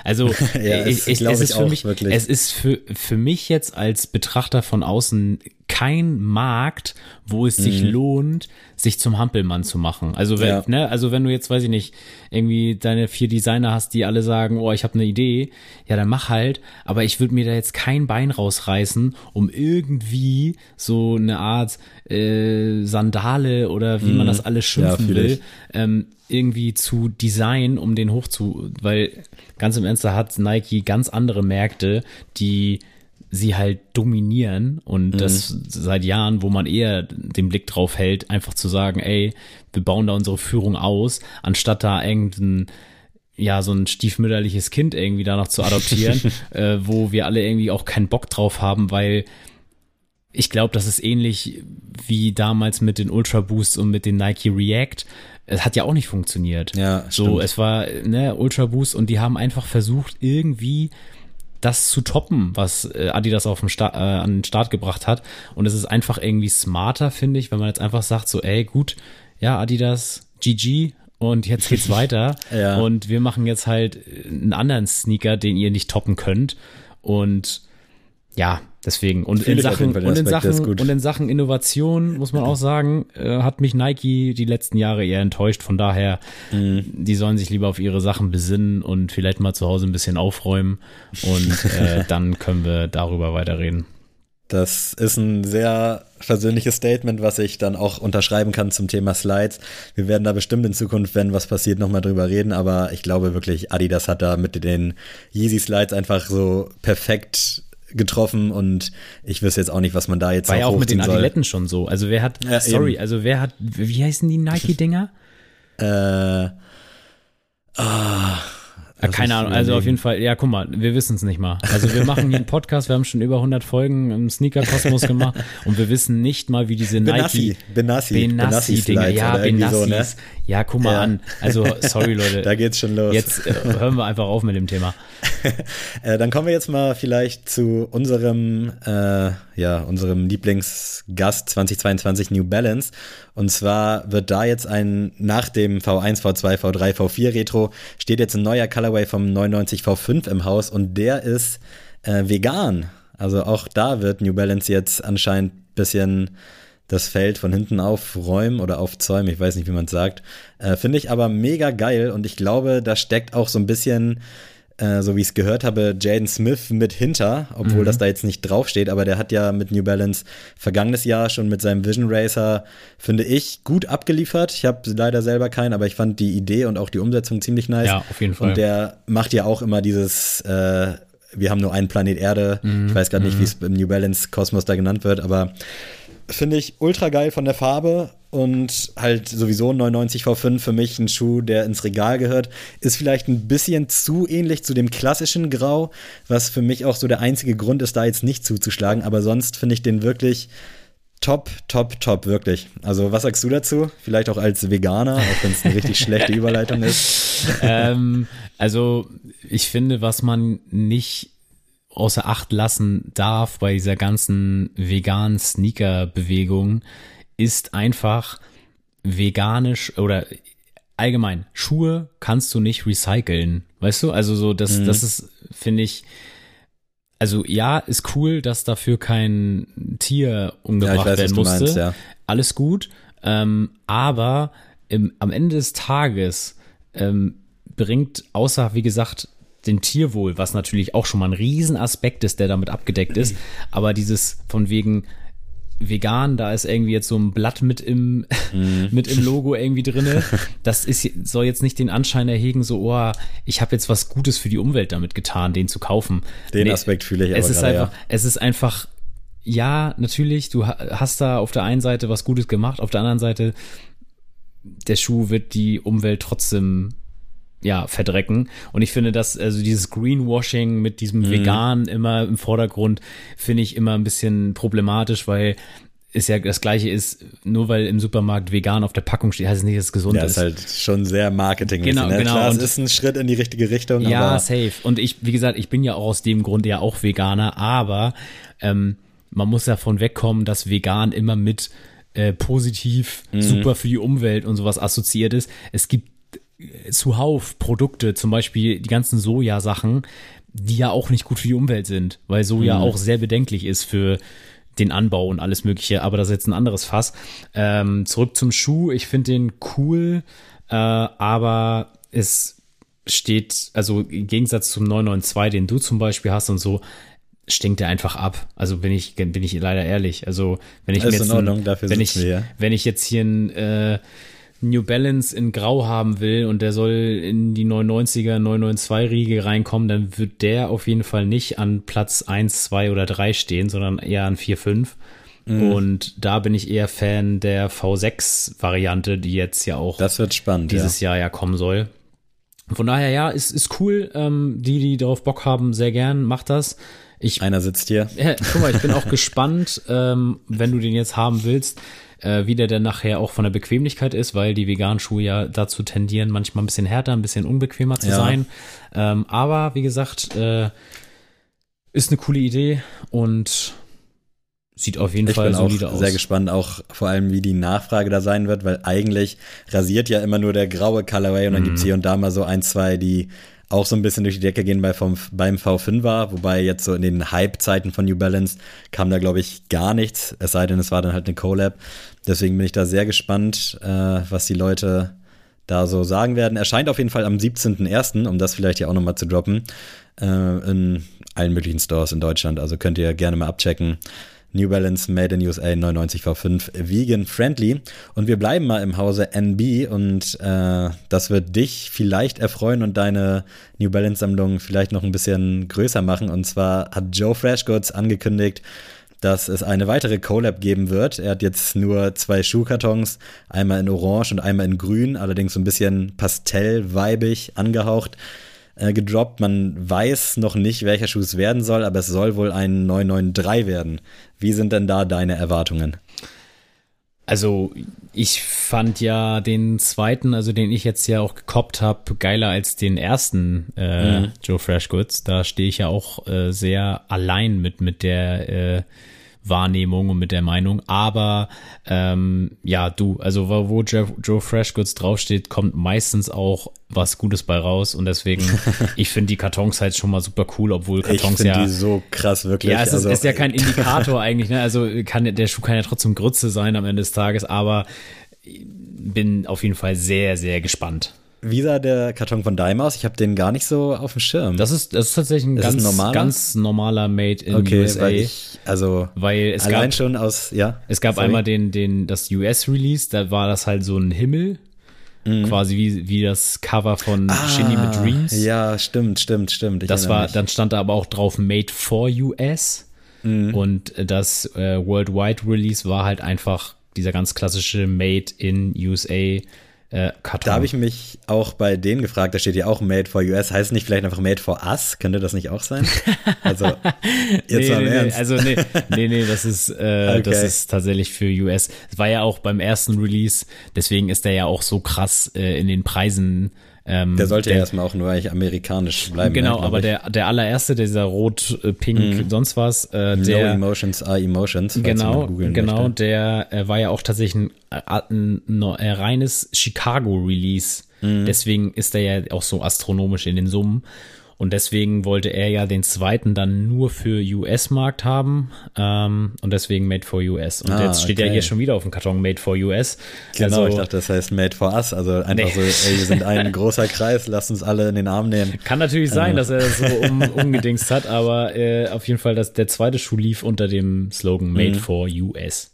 Also ja, ich, ich, es ist für mich, wirklich. es ist für, für mich jetzt als Betrachter von außen kein Markt, wo es mhm. sich lohnt, sich zum Hampelmann zu machen. Also wenn, ja. ne, also wenn du jetzt, weiß ich nicht, irgendwie deine vier Designer hast, die alle sagen, oh, ich habe eine Idee, ja, dann mach halt. Aber ich würde mir da jetzt kein Bein rausreißen, um irgendwie so eine Art äh, Sandale oder wie mhm. man das alles schimpfen ja, will, ähm, irgendwie zu designen, um den hoch zu, weil ganz im Ernst, da hat Nike ganz andere Märkte, die sie halt dominieren und mhm. das seit Jahren, wo man eher den Blick drauf hält, einfach zu sagen, ey, wir bauen da unsere Führung aus, anstatt da irgendein ja, so ein stiefmütterliches Kind irgendwie da noch zu adoptieren, äh, wo wir alle irgendwie auch keinen Bock drauf haben, weil ich glaube, das ist ähnlich wie damals mit den Ultra Boosts und mit den Nike React. Es hat ja auch nicht funktioniert. Ja, so, stimmt. es war ne Ultra Boost und die haben einfach versucht irgendwie das zu toppen, was äh, Adidas auf dem Start, äh, an den Start gebracht hat. Und es ist einfach irgendwie smarter, finde ich, wenn man jetzt einfach sagt so, ey, gut, ja, Adidas, GG, und jetzt geht's weiter. Ja. Und wir machen jetzt halt einen anderen Sneaker, den ihr nicht toppen könnt. Und ja, deswegen. Und in Sachen, und in Sachen, und in Sachen Innovation muss man auch sagen, äh, hat mich Nike die letzten Jahre eher enttäuscht. Von daher, Mhm. die sollen sich lieber auf ihre Sachen besinnen und vielleicht mal zu Hause ein bisschen aufräumen. Und äh, dann können wir darüber weiterreden. Das ist ein sehr persönliches Statement, was ich dann auch unterschreiben kann zum Thema Slides. Wir werden da bestimmt in Zukunft, wenn was passiert, nochmal drüber reden, aber ich glaube wirklich, Adidas hat da mit den Yeezy Slides einfach so perfekt getroffen und ich wüsste jetzt auch nicht, was man da jetzt War ja auch mit den soll. Adiletten schon so. Also wer hat, Ja, sorry, eben. also wer hat, wie heißen die Nike-Dinger? Äh, ah, Ja, keine Ahnung, also auf jeden Fall, ja, guck mal, wir wissen es nicht mal. Also wir machen hier einen Podcast, wir haben schon über 100 Folgen im Sneaker-Kosmos gemacht und wir wissen nicht mal, wie diese Benassi, Nike Benassi, Benassi-Dinger, Benassi-Slides ja, irgendwie so, ne? Benassis. Ja, guck mal Ja. an. Also, sorry, Leute. Da geht's schon los. Jetzt äh, hören wir einfach auf mit dem Thema. Äh, dann kommen wir jetzt mal vielleicht zu unserem, äh, ja, unserem Lieblingsgast 2022 New Balance. Und zwar wird da jetzt ein, nach dem V1, V2, V3, V4 Retro, steht jetzt ein neuer Colorway vom 99 V5 im Haus und der ist äh, vegan. Also auch da wird New Balance jetzt anscheinend bisschen das Feld von hinten aufräumen oder aufzäumen, ich weiß nicht, wie man es sagt. Äh, Finde ich aber mega geil und ich glaube, da steckt auch so ein bisschen, äh, so wie ich es gehört habe, Jaden Smith mit hinter, obwohl das da jetzt nicht draufsteht, aber der hat ja mit New Balance vergangenes Jahr schon mit seinem Vision Racer, finde ich, gut abgeliefert. Ich habe leider selber keinen, aber ich fand die Idee und auch die Umsetzung ziemlich nice. Ja, auf jeden Fall. Und der macht ja auch immer dieses, äh, wir haben nur einen Planet Erde. Mhm. Ich weiß gerade nicht, wie es im New Balance Kosmos da genannt wird, aber finde ich ultra geil von der Farbe und halt sowieso ein 99 V5 für mich ein Schuh, der ins Regal gehört. Ist vielleicht ein bisschen zu ähnlich zu dem klassischen Grau, was für mich auch so der einzige Grund ist, da jetzt nicht zuzuschlagen. Aber sonst finde ich den wirklich top, top, top, wirklich. Also was sagst du dazu? Vielleicht auch als Veganer, auch wenn es eine richtig schlechte Überleitung ist. ähm, also ich finde, was man nicht außer Acht lassen darf bei dieser ganzen veganen Sneaker-Bewegung, ist einfach veganisch oder allgemein Schuhe kannst du nicht recyceln, weißt du? Also so das das ist finde ich also ja, ist cool, dass dafür kein Tier umgebracht weiß, was werden musste. meinst, ja. Alles gut, ähm, aber im, am Ende des Tages ähm, bringt außer, wie gesagt, den Tierwohl, was natürlich auch schon mal ein Riesenaspekt ist, der damit abgedeckt ist, aber dieses von wegen vegan, da ist irgendwie jetzt so ein Blatt mit im, mit im Logo irgendwie drinne. Das ist, soll jetzt nicht den Anschein erhegen, so, oh, ich habe jetzt was Gutes für die Umwelt damit getan, den zu kaufen. Den Aspekt fühle ich aber es ist gerade, einfach, ja. es ist einfach, ja, natürlich, du ha- hast da auf der einen Seite was Gutes gemacht, auf der anderen Seite, der Schuh wird die Umwelt trotzdem ja, verdrecken. Und ich finde, dass, also dieses Greenwashing mit diesem Mhm. Vegan immer im Vordergrund, finde ich immer ein bisschen problematisch, weil es ja das gleiche ist, nur weil im Supermarkt vegan auf der Packung steht, heißt es nicht, dass es gesund Ja, ist. ist halt schon sehr marketing Genau, ne? genau. Klar, es ist ein Schritt in die richtige Richtung, Ja, safe. Und ich, wie gesagt, ich bin ja auch aus dem Grund ja auch Veganer, aber ähm, man muss davon wegkommen, dass vegan immer mit äh, positiv, Mhm. super für die Umwelt und sowas assoziiert ist. Es gibt zuhauf Produkte, zum Beispiel die ganzen Sojasachen, die ja auch nicht gut für die Umwelt sind, weil Soja Mhm. auch sehr bedenklich ist für den Anbau und alles Mögliche, aber das ist jetzt ein anderes Fass. Ähm, zurück zum Schuh, ich finde den cool, äh, aber es steht, also im Gegensatz zum 992, den du zum Beispiel hast und so, stinkt er einfach ab. Also bin ich, bin ich leider ehrlich. Also wenn ich Ist mir jetzt ein, wenn ich, wir hier. wenn ich jetzt hier ein äh, New Balance in Grau haben will und der soll in die 990er, 992 Riege reinkommen, dann wird der auf jeden Fall nicht an Platz 1, 2 oder 3 stehen, sondern eher an 4, 5. Mhm. Und da bin ich eher Fan der V6 Variante, die jetzt ja auch das wird spannend. dieses Jahr ja kommen soll. Von daher, ja, ist, ist cool. Ähm, die, die darauf Bock haben, sehr gern, macht das. Ich, Einer sitzt hier. Ja, guck mal, ich bin auch gespannt, ähm, wenn du den jetzt haben willst, äh, wie der denn nachher auch von der Bequemlichkeit ist, weil die veganen Schuhe ja dazu tendieren, manchmal ein bisschen härter, ein bisschen unbequemer zu Ja. sein. Ähm, aber wie gesagt, äh, ist eine coole Idee und sieht auf jeden Ich Fall bin auch solide aus. sehr gespannt, auch vor allem, wie die Nachfrage da sein wird, weil eigentlich rasiert ja immer nur der graue Colorway und dann Mhm. gibt's hier und da mal so ein, zwei, die auch so ein bisschen durch die Decke gehen bei vom, beim V5 war, wobei jetzt so in den Hype-Zeiten von New Balance kam da, glaube ich, gar nichts, es sei denn, es war dann halt eine Collab. Deswegen bin ich da sehr gespannt, äh, was die Leute da so sagen werden. Erscheint auf jeden Fall am 17.01., um das vielleicht hier auch nochmal zu droppen, äh, in allen möglichen Stores in Deutschland. Also könnt ihr gerne mal abchecken. New Balance Made in USA 99 V5 Vegan Friendly. Und wir bleiben mal im Hause NB und äh, das wird dich vielleicht erfreuen und deine New Balance Sammlung vielleicht noch ein bisschen größer machen. Und zwar hat Joe Freshgoods angekündigt, dass es eine weitere Collab geben wird. Er hat jetzt nur zwei Schuhkartons, einmal in Orange und einmal in Grün, allerdings so ein bisschen pastellweibig angehaucht, äh, gedroppt. Man weiß noch nicht, welcher Schuh es werden soll, aber es soll wohl ein 993 werden. Wie sind denn da deine Erwartungen? Also ich fand ja den zweiten, also den ich jetzt ja auch gekoppt habe, geiler als den ersten äh, Mhm. Joe Freshgoods. Da stehe ich ja auch äh, sehr allein mit mit der äh, Wahrnehmung und mit der Meinung. Aber ähm, ja, du, also wo, wo Joe, Joe Freshgoods draufsteht, kommt meistens auch was Gutes bei raus. Und deswegen, ich finde die Kartons halt schon mal super cool, obwohl Ich Kartons finde ja die so krass, wirklich. ja, es ist, also, ist ja kein Indikator eigentlich, ne? Also kann der Schuh kann ja trotzdem Grütze sein am Ende des Tages, aber bin auf jeden Fall sehr, sehr gespannt. Wie sah der Karton von Daim aus? Ich habe den gar nicht so auf dem Schirm. Das ist, das ist tatsächlich ein Ist ganz, normaler? ganz normaler Made in okay, USA. weil ich, also weil es allein gab, schon aus, ja. es gab sorry. einmal den, den, das US-Release, da war das halt so ein Himmel, quasi wie, wie das Cover von Shindy mit Dreams. Mhm. Ah, Ja, stimmt, stimmt, stimmt. Ich Das war, mich. dann stand da aber auch drauf Made for US. Mhm. Und das äh, Worldwide Release war halt einfach dieser ganz klassische Made in USA äh, Karton. Da habe ich mich auch bei denen gefragt, da steht ja auch Made for US. Heißt es nicht vielleicht einfach Made for Us? Könnte das nicht auch sein? Also, jetzt nee, mal im nee, nee, Ernst. also nee, nee, nee, das ist, äh, Okay. das ist tatsächlich für US. Es war ja auch beim ersten Release, deswegen ist der ja auch so krass äh, in den Preisen. Ähm, der sollte der, ja erstmal auch nur eigentlich amerikanisch bleiben. Genau, ne, glaub aber ich. der, der allererste, dieser rot, äh, pink, sonst was, äh, No der, Emotions are Emotions. Genau, genau, möchte. der äh, war ja auch tatsächlich ein, äh, ein, ein, ein reines Chicago-Release. Mhm. Deswegen ist er ja auch so astronomisch in den Summen. Und deswegen wollte er ja den zweiten dann nur für US-Markt haben. Ähm, und deswegen Made for US. Und Ah, jetzt steht ja okay. hier schon wieder auf dem Karton Made for US. Genau, also, ich dachte, das heißt Made for Us. Also einfach Nee. so, ey, wir sind ein großer Kreis, lasst uns alle in den Arm nehmen. Kann natürlich sein, dass er das so um, umgedingst hat, aber äh, auf jeden Fall, dass der zweite Schuh lief unter dem Slogan Mhm. Made for US.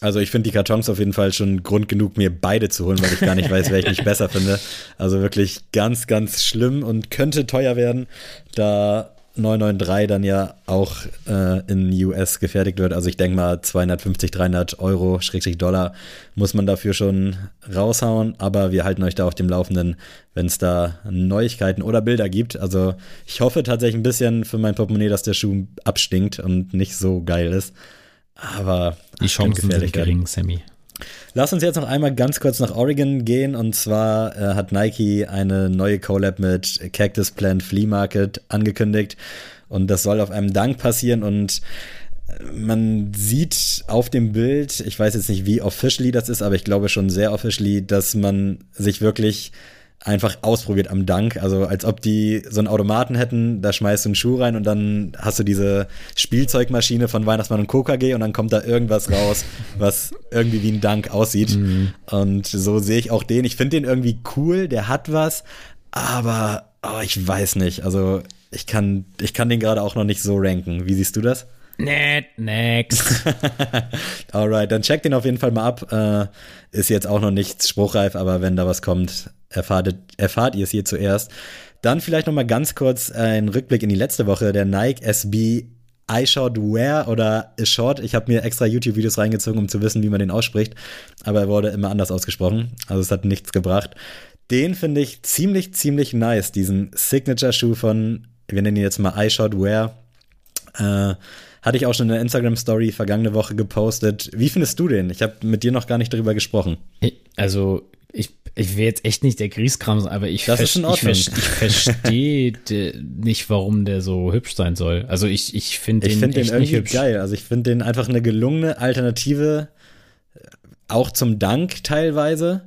Also ich finde die Kartons auf jeden Fall schon Grund genug, mir beide zu holen, weil ich gar nicht weiß, wer ich nicht besser finde. Also wirklich ganz, ganz schlimm und könnte teuer werden, da 993 dann ja auch äh, in US gefertigt wird. Also ich denke mal 250, 300 Euro, Schrägstrich Dollar muss man dafür schon raushauen. Aber wir halten euch da auf dem Laufenden, wenn es da Neuigkeiten oder Bilder gibt. Also ich hoffe tatsächlich ein bisschen für mein Portemonnaie, dass der Schuh abstinkt und nicht so geil ist. Aber Die Chancen sind gering, Sammy. Lass uns jetzt noch einmal ganz kurz nach Oregon gehen. Und zwar äh, hat Nike eine neue Collab mit Cactus Plant Flea Market angekündigt. Und das soll auf einem Dank passieren. Und äh, man sieht auf dem Bild, ich weiß jetzt nicht, wie officially das ist, aber ich glaube schon sehr officially, dass man sich wirklich einfach ausprobiert am Dank. Also als ob die so einen Automaten hätten, da schmeißt du einen Schuh rein und dann hast du diese Spielzeugmaschine von Weihnachtsmann und KKG und dann kommt da irgendwas raus, was irgendwie wie ein Dank aussieht. Und so sehe ich auch den. Ich finde den irgendwie cool, der hat was, aber oh, ich weiß nicht. Also ich kann, ich kann den gerade auch noch nicht so ranken. Wie siehst du das? Net, next. Alright, dann checkt den auf jeden Fall mal ab. Äh, ist jetzt auch noch nichts spruchreif, aber wenn da was kommt, erfahrt, erfahrt ihr es hier zuerst. Dann vielleicht noch mal ganz kurz ein Rückblick in die letzte Woche. Der Nike SB iShort Wear oder iShort. Ich habe mir extra YouTube-Videos reingezogen, um zu wissen, wie man den ausspricht. Aber er wurde immer anders ausgesprochen. Also es hat nichts gebracht. den finde ich ziemlich, ziemlich nice, diesen Signature-Schuh von, wir nennen ihn jetzt mal iShot Wear. Äh, hatte ich auch schon in der Instagram-Story vergangene Woche gepostet. Wie findest du den? Ich habe mit dir noch gar nicht darüber gesprochen. Also, ich, ich will jetzt echt nicht der Grieskram sein, aber ich, das ist in Ordnung. ich, ich verstehe nicht, warum der so hübsch sein soll. Also, ich, ich finde den, ich find den irgendwie hübsch. geil. Also, ich finde den einfach eine gelungene Alternative, auch zum Dank teilweise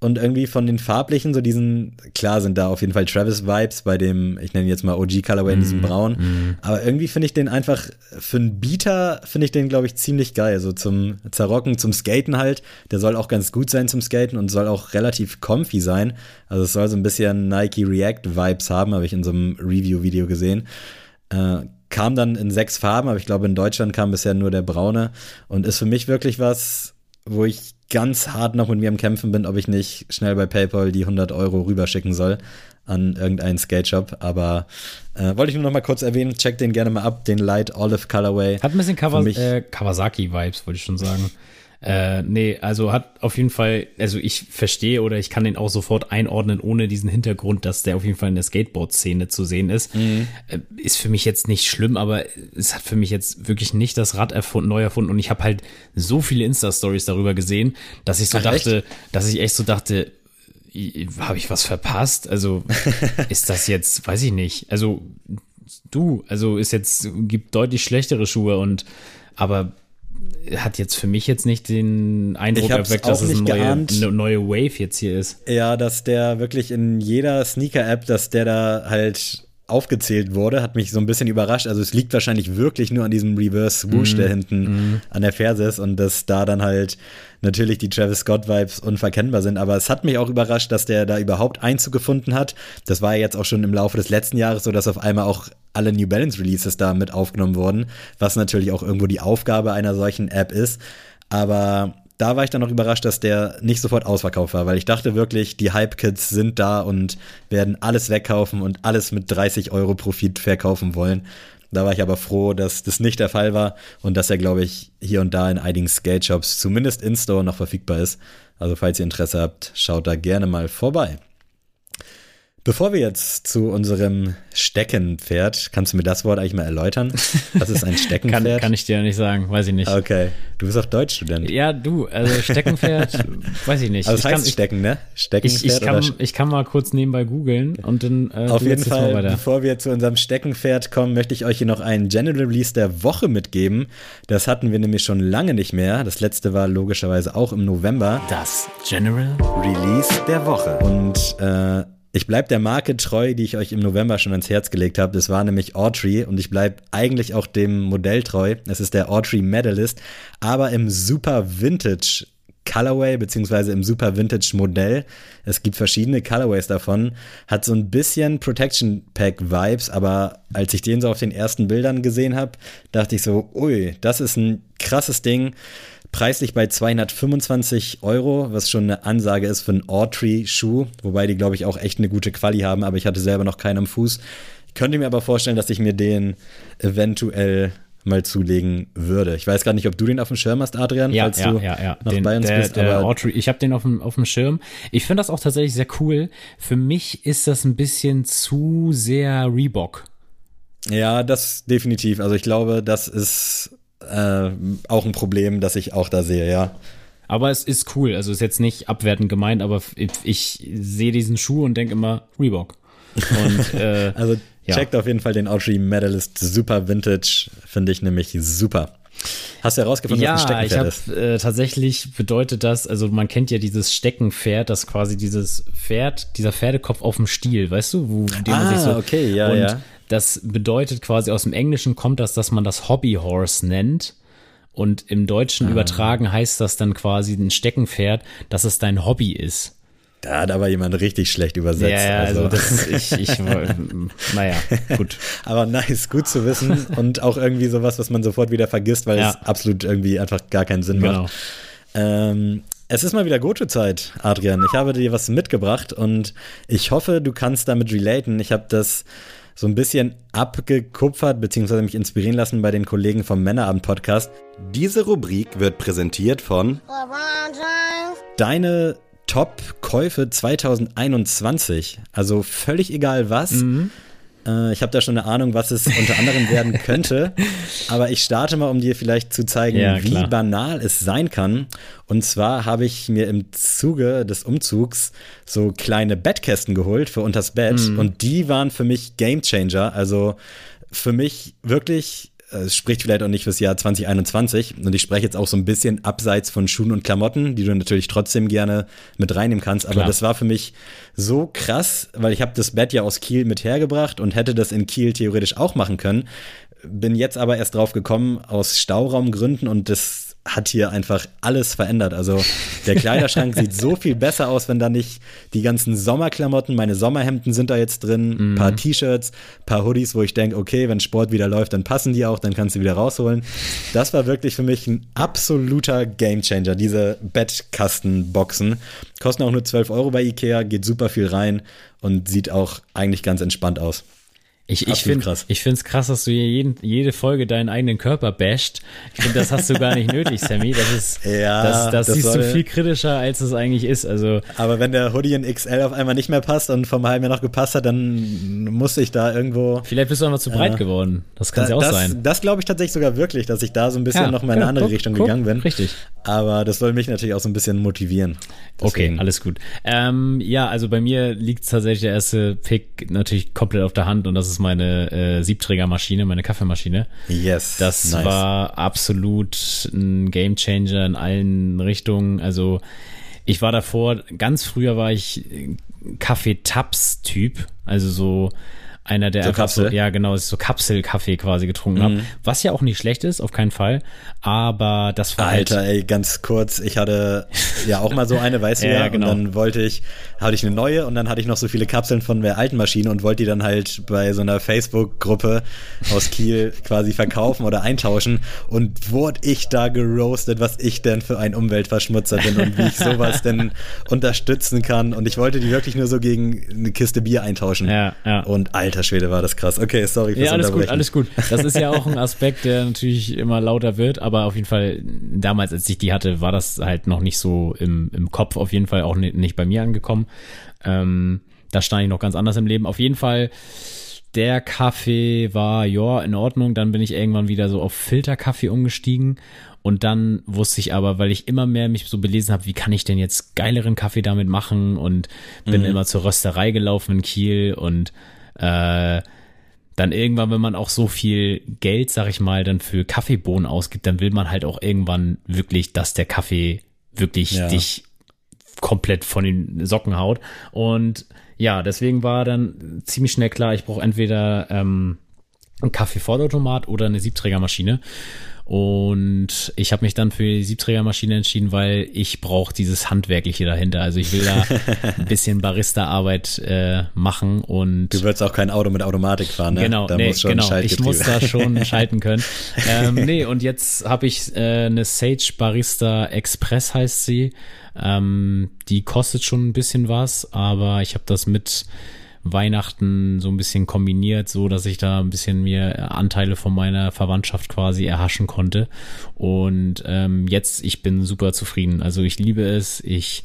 und irgendwie von den farblichen, so diesen, klar sind da auf jeden Fall Travis-Vibes bei dem, ich nenne jetzt mal OG Colorway in diesem mm, Braun, mm. aber irgendwie finde ich den einfach, für einen Beater finde ich den, glaube ich, ziemlich geil, so zum Zerrocken, zum Skaten halt, der soll auch ganz gut sein zum Skaten und soll auch relativ comfy sein, also es soll so ein bisschen Nike React-Vibes haben, habe ich in so einem Review-Video gesehen, äh, kam dann in sechs Farben, aber ich glaube in Deutschland kam bisher nur der braune. Und ist für mich wirklich was, wo ich ganz hart noch mit mir am Kämpfen bin, ob ich nicht schnell bei PayPal die 100 Euro rüberschicken soll an irgendeinen Skate Shop. Aber äh, wollte ich nur noch mal kurz erwähnen, check den gerne mal ab, den Light Olive Colorway. Hat ein bisschen Kawas äh, Kawasaki-Vibes, wollte ich schon sagen. Äh, nee, also hat auf jeden Fall, also ich verstehe oder ich kann den auch sofort einordnen, ohne diesen Hintergrund, dass der auf jeden Fall in der Skateboard-Szene zu sehen ist. Mhm. Äh, ist für mich jetzt nicht schlimm, aber es hat für mich jetzt wirklich nicht das Rad erfunden, neu erfunden. Und ich habe halt so viele Insta-Stories darüber gesehen, dass ich so Ach, dachte, echt? dass ich echt so dachte, habe ich was verpasst? Also ist das jetzt, weiß ich nicht. Also du, also ist jetzt, gibt deutlich schlechtere Schuhe und aber hat jetzt für mich jetzt nicht den Eindruck erweckt, dass es eine neue, eine neue Wave jetzt hier ist. Ja, dass der wirklich in jeder Sneaker-App, dass der da halt aufgezählt wurde, hat mich so ein bisschen überrascht. Also es liegt wahrscheinlich wirklich nur an diesem Reverse Swoosh, mm, der hinten mm. an der Ferse ist und dass da dann halt natürlich die Travis Scott Vibes unverkennbar sind. Aber es hat mich auch überrascht, dass der da überhaupt Einzug gefunden hat. Das war ja jetzt auch schon im Laufe des letzten Jahres so, dass auf einmal auch alle New Balance Releases da mit aufgenommen wurden, was natürlich auch irgendwo die Aufgabe einer solchen App ist. Aber da war ich dann noch überrascht, dass der nicht sofort ausverkauft war, weil ich dachte wirklich, die Hype-Kids sind da und werden alles wegkaufen und alles mit 30 Euro Profit verkaufen wollen. Da war ich aber froh, dass das nicht der Fall war und dass er, glaube ich, hier und da in einigen Skate-Shops, zumindest in-Store, noch verfügbar ist. Also falls ihr Interesse habt, schaut da gerne mal vorbei. Bevor wir jetzt zu unserem Steckenpferd, kannst du mir das Wort eigentlich mal erläutern? Was ist ein Steckenpferd? kann, kann ich dir nicht sagen, weiß ich nicht. Okay, du bist auch Deutschstudent. Ja, du, also Steckenpferd, weiß ich nicht. Also das ich heißt kann, Stecken, ne? Steckenpferd ich, ich, kann, ich kann mal kurz nebenbei googeln und dann äh, Auf jeden Fall, bevor wir zu unserem Steckenpferd kommen, möchte ich euch hier noch einen General Release der Woche mitgeben. Das hatten wir nämlich schon lange nicht mehr. Das letzte war logischerweise auch im November. Das General Release der Woche. Und äh, ich bleibe der Marke treu, die ich euch im November schon ans Herz gelegt habe. Das war nämlich Autry und ich bleibe eigentlich auch dem Modell treu. Es ist der Autry Medalist, aber im Super Vintage Colorway beziehungsweise im Super Vintage Modell. Es gibt verschiedene Colorways davon. Hat so ein bisschen Protection Pack Vibes, aber als ich den so auf den ersten Bildern gesehen habe, dachte ich so, ui, das ist ein krasses Ding. Preislich bei 225 Euro, was schon eine Ansage ist für einen Autry-Schuh, wobei die, glaube ich, auch echt eine gute Quali haben, aber ich hatte selber noch keinen am Fuß. Ich könnte mir aber vorstellen, dass ich mir den eventuell mal zulegen würde. Ich weiß gar nicht, ob du den auf dem Schirm hast, Adrian, ja, falls ja, du ja, ja. noch den, bei uns der, bist. Der Autry, ich habe den auf dem, auf dem Schirm. Ich finde das auch tatsächlich sehr cool. Für mich ist das ein bisschen zu sehr Reebok. Ja, das definitiv. Also ich glaube, das ist äh, auch ein Problem, das ich auch da sehe, ja. Aber es ist cool. Also ist jetzt nicht abwertend gemeint, aber ich, ich sehe diesen Schuh und denke immer Reebok. Und, äh, also checkt ja. auf jeden Fall den Autry Medalist Super Vintage, finde ich nämlich super. Hast du herausgefunden, ja, was ein Steckenpferd ich hab, ist? Äh, tatsächlich bedeutet das, also man kennt ja dieses Steckenpferd, das quasi dieses Pferd, dieser Pferdekopf auf dem Stiel, weißt du, wo dem ah, man sich so okay, ja, und ja. Das bedeutet quasi aus dem Englischen kommt das, dass man das Hobbyhorse nennt. Und im Deutschen ah. übertragen heißt das dann quasi ein Steckenpferd, dass es dein Hobby ist. Da hat aber jemand richtig schlecht übersetzt. Ja, ja also, also das, ich, ich, naja, gut. aber nice, gut zu wissen und auch irgendwie sowas, was man sofort wieder vergisst, weil ja. es absolut irgendwie einfach gar keinen Sinn genau. macht. Ähm, es ist mal wieder Goto-Zeit, Adrian. Ich habe dir was mitgebracht und ich hoffe, du kannst damit relaten. Ich habe das so ein bisschen abgekupfert bzw. mich inspirieren lassen bei den Kollegen vom Männerabend-Podcast. Diese Rubrik wird präsentiert von Deine Top-Käufe 2021. Also völlig egal was. Mhm. Äh, ich habe da schon eine Ahnung, was es unter anderem werden könnte. Aber ich starte mal, um dir vielleicht zu zeigen, ja, wie banal es sein kann. Und zwar habe ich mir im Zuge des Umzugs so kleine Bettkästen geholt für unters Bett. Mhm. Und die waren für mich Game Changer. Also für mich wirklich es spricht vielleicht auch nicht fürs Jahr 2021 und ich spreche jetzt auch so ein bisschen abseits von Schuhen und Klamotten, die du natürlich trotzdem gerne mit reinnehmen kannst, aber Klar. das war für mich so krass, weil ich habe das Bett ja aus Kiel mit hergebracht und hätte das in Kiel theoretisch auch machen können, bin jetzt aber erst drauf gekommen aus Stauraumgründen und das hat hier einfach alles verändert. Also der Kleiderschrank sieht so viel besser aus, wenn da nicht die ganzen Sommerklamotten, meine Sommerhemden sind da jetzt drin, mhm. paar T-Shirts, paar Hoodies, wo ich denke, okay, wenn Sport wieder läuft, dann passen die auch, dann kannst du wieder rausholen. Das war wirklich für mich ein absoluter Gamechanger, diese Bettkastenboxen. Kosten auch nur 12 Euro bei Ikea, geht super viel rein und sieht auch eigentlich ganz entspannt aus. Ich, ich finde ich finde es krass, dass du hier jeden, jede Folge deinen eigenen Körper basht. Ich finde, das hast du gar nicht nötig, Sammy. Das ist, ja, das, das, das siehst du viel kritischer, als es eigentlich ist. Also, aber wenn der Hoodie in XL auf einmal nicht mehr passt und vom halben Jahr noch gepasst hat, dann muss ich da irgendwo. Vielleicht bist du einfach zu breit äh, geworden. Das kann da, ja auch das, sein. Das glaube ich tatsächlich sogar wirklich, dass ich da so ein bisschen ja, noch mal in eine andere guck, Richtung guck, gegangen bin. Richtig. Aber das soll mich natürlich auch so ein bisschen motivieren. Deswegen. Okay, alles gut. Ähm, ja, also bei mir liegt tatsächlich der erste Pick natürlich komplett auf der Hand und das ist meine äh, Siebträgermaschine, meine Kaffeemaschine. Yes. Das nice. war absolut ein Gamechanger in allen Richtungen. Also ich war davor, ganz früher war ich Kaffeetaps-Typ, also so einer, der so einfach Kapsel. so, ja genau, so Kapselkaffee quasi getrunken mhm. habe. Was ja auch nicht schlecht ist, auf keinen Fall. Aber das war Alter, halt ey, ganz kurz, ich hatte ja auch mal so eine, weißt du ja, ja genau. und dann wollte ich, hatte ich eine neue und dann hatte ich noch so viele Kapseln von der alten Maschine und wollte die dann halt bei so einer Facebook-Gruppe aus Kiel quasi verkaufen oder eintauschen und wurde ich da geroastet, was ich denn für ein Umweltverschmutzer bin und wie ich sowas denn unterstützen kann und ich wollte die wirklich nur so gegen eine Kiste Bier eintauschen. Ja, ja. Und Alter, Alter Schwede, war das krass. Okay, sorry fürs Ja, alles gut, alles gut. Das ist ja auch ein Aspekt, der natürlich immer lauter wird, aber auf jeden Fall, damals, als ich die hatte, war das halt noch nicht so im, im Kopf, auf jeden Fall auch nicht bei mir angekommen. Ähm, da stand ich noch ganz anders im Leben. Auf jeden Fall, der Kaffee war, ja, in Ordnung. Dann bin ich irgendwann wieder so auf Filterkaffee umgestiegen. Und dann wusste ich aber, weil ich immer mehr mich so belesen habe, wie kann ich denn jetzt geileren Kaffee damit machen und bin mhm. immer zur Rösterei gelaufen in Kiel und äh, dann irgendwann, wenn man auch so viel Geld, sag ich mal, dann für Kaffeebohnen ausgibt, dann will man halt auch irgendwann wirklich, dass der Kaffee wirklich ja. dich komplett von den Socken haut. Und ja, deswegen war dann ziemlich schnell klar, ich brauche entweder ähm, einen Kaffee-Vollautomat oder eine Siebträgermaschine. Und ich habe mich dann für die Siebträgermaschine entschieden, weil ich brauche dieses Handwerkliche dahinter. Also ich will da ein bisschen Barista-Arbeit äh, machen und Du würdest auch kein Auto mit Automatik fahren, ne? Genau, da nee, muss schon genau. Ich muss da schon schalten können. ähm, nee, und jetzt habe ich äh, eine Sage Barista Express heißt sie. Ähm, die kostet schon ein bisschen was, aber ich habe das mit Weihnachten so ein bisschen kombiniert, so dass ich da ein bisschen mir Anteile von meiner Verwandtschaft quasi erhaschen konnte. Und ähm, jetzt, ich bin super zufrieden. Also ich liebe es. Ich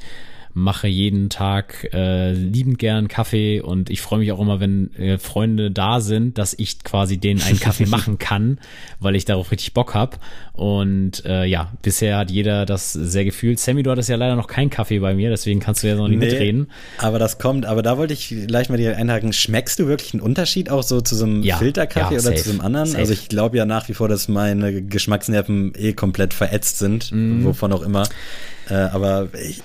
mache jeden Tag äh, liebend gern Kaffee und ich freue mich auch immer, wenn äh, Freunde da sind, dass ich quasi denen einen Kaffee machen kann, weil ich darauf richtig Bock hab. Und äh, ja, bisher hat jeder das sehr gefühlt. Sammy, du hattest ja leider noch keinen Kaffee bei mir, deswegen kannst du ja noch nicht nee, mitreden. Aber das kommt, aber da wollte ich gleich mal dir einhaken. Schmeckst du wirklich einen Unterschied auch so zu so einem ja, Filterkaffee ja, oder safe, zu so einem anderen? Safe. Also ich glaube ja nach wie vor, dass meine Geschmacksnerven eh komplett verätzt sind, mm. wovon auch immer. Äh, aber ich,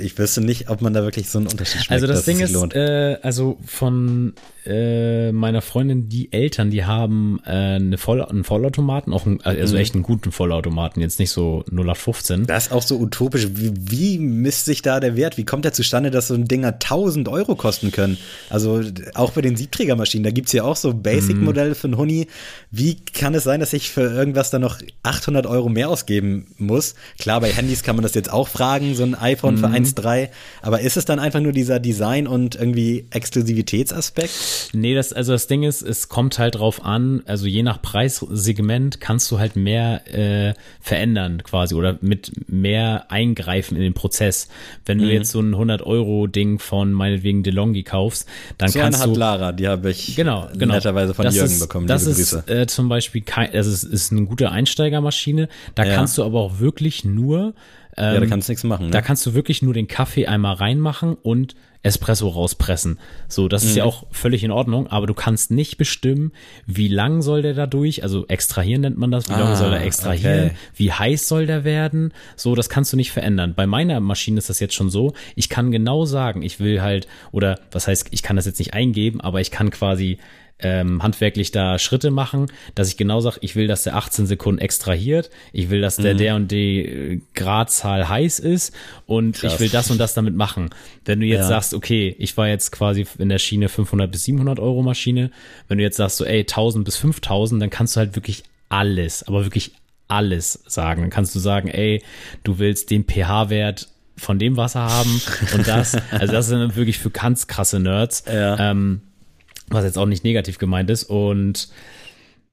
ich wüsste nicht, ob man da wirklich so einen Unterschied schmeckt. Also das Ding ist, äh, also von äh, meiner Freundin, die Eltern, die haben äh, eine Voll einen Vollautomaten, auch ein, also mhm. echt einen guten Vollautomaten, jetzt nicht so 0815. Das ist auch so utopisch. Wie, wie misst sich da der Wert? Wie kommt der zustande, dass so ein Dinger 1000 Euro kosten können? Also auch bei den Siebträgermaschinen, da gibt's ja auch so Basic-Modelle für einen Huni. Wie kann es sein, dass ich für irgendwas dann noch 800 Euro mehr ausgeben muss? Klar, bei Handys kann man das jetzt auch auch fragen, so ein iPhone für 1,3. Aber ist es dann einfach nur dieser Design- und irgendwie Exklusivitätsaspekt? Nee, das, also das Ding ist, es kommt halt drauf an, also je nach Preissegment kannst du halt mehr äh, verändern quasi oder mit mehr eingreifen in den Prozess. Wenn du jetzt so ein 100-Euro-Ding von meinetwegen DeLonghi kaufst, dann So kannst hat du Lara, die habe ich genau, genau. netterweise von das Jürgen ist, bekommen. Das ist Grüße. äh, zum Beispiel kein, das ist, ist eine gute Einsteigermaschine. Da Ja. kannst du aber auch wirklich nur, ähm, ja, da kannst du nichts machen. Ne? da kannst du wirklich nur den Kaffee einmal reinmachen und Espresso rauspressen. So, das ist ja Mhm. auch völlig in Ordnung, aber du kannst nicht bestimmen, wie lang soll der da durch, also extrahieren nennt man das, wie lange Ah, soll er extrahieren, okay. wie heiß soll der werden, so, das kannst du nicht verändern. Bei meiner Maschine ist das jetzt schon so, ich kann genau sagen, ich will halt, oder was heißt, ich kann das jetzt nicht eingeben, aber ich kann quasi ähm, handwerklich da Schritte machen, dass ich genau sage, ich will, dass der 18 Sekunden extrahiert, ich will, dass Mhm. der der und die äh, Gradzahl heiß ist und Krass. ich will das und das damit machen. Wenn du jetzt Ja. sagst, okay, ich war jetzt quasi in der Schiene 500 bis 700 Euro Maschine, wenn du jetzt sagst so, ey, 1000 bis 5000, dann kannst du halt wirklich alles, aber wirklich alles sagen. Dann kannst du sagen, ey, du willst den pH-Wert von dem Wasser haben und das. Also das sind wirklich für ganz krasse Nerds. Ja. Ähm, was jetzt auch nicht negativ gemeint ist und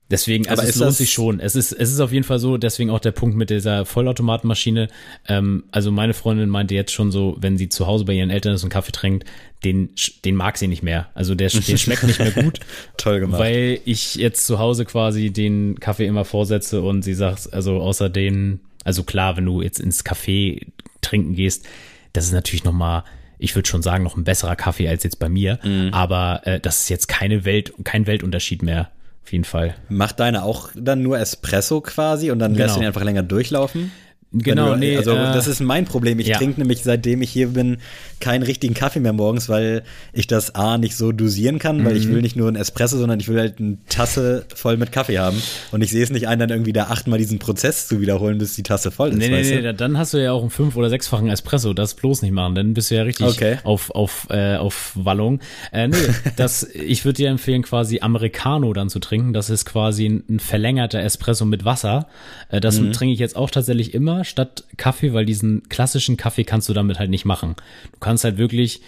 deswegen, also Aber es lohnt sich schon. Es ist, es ist auf jeden Fall so, deswegen auch der Punkt mit dieser Vollautomatenmaschine. Ähm, also meine Freundin meinte jetzt schon so, wenn sie zu Hause bei ihren Eltern ist und Kaffee trinkt, den, den mag sie nicht mehr. Also der, den schmeckt nicht mehr gut. Toll gemacht. Weil ich jetzt zu Hause quasi den Kaffee immer vorsetze und sie sagt, also außer den, also klar, wenn du jetzt ins Café trinken gehst, das ist natürlich nochmal, ich würde schon sagen, noch ein besserer Kaffee als jetzt bei mir. Mhm. Aber äh, das ist jetzt keine Welt, kein Weltunterschied mehr. Auf jeden Fall. Macht deine auch dann nur Espresso quasi und dann lässt Genau. du ihn einfach länger durchlaufen? Genau, du, nee, Also äh, das ist mein Problem. Ich ja. trinke nämlich, seitdem ich hier bin, keinen richtigen Kaffee mehr morgens, weil ich das A nicht so dosieren kann, weil Mhm. ich will nicht nur einen Espresso, sondern ich will halt eine Tasse voll mit Kaffee haben. Und ich sehe es nicht ein, dann irgendwie da achtmal diesen Prozess zu wiederholen, bis die Tasse voll ist. Nee, nee, nee, du? dann hast du ja auch einen fünf- oder sechsfachen Espresso. Das bloß nicht machen, dann bist du ja richtig Okay. auf, auf, äh, auf Wallung. Äh, nee, das, ich würde dir empfehlen, quasi Americano dann zu trinken. Das ist quasi ein, ein verlängerter Espresso mit Wasser. Äh, das Mhm. trinke ich jetzt auch tatsächlich immer statt Kaffee, weil diesen klassischen Kaffee kannst du damit halt nicht machen. Du kannst halt wirklich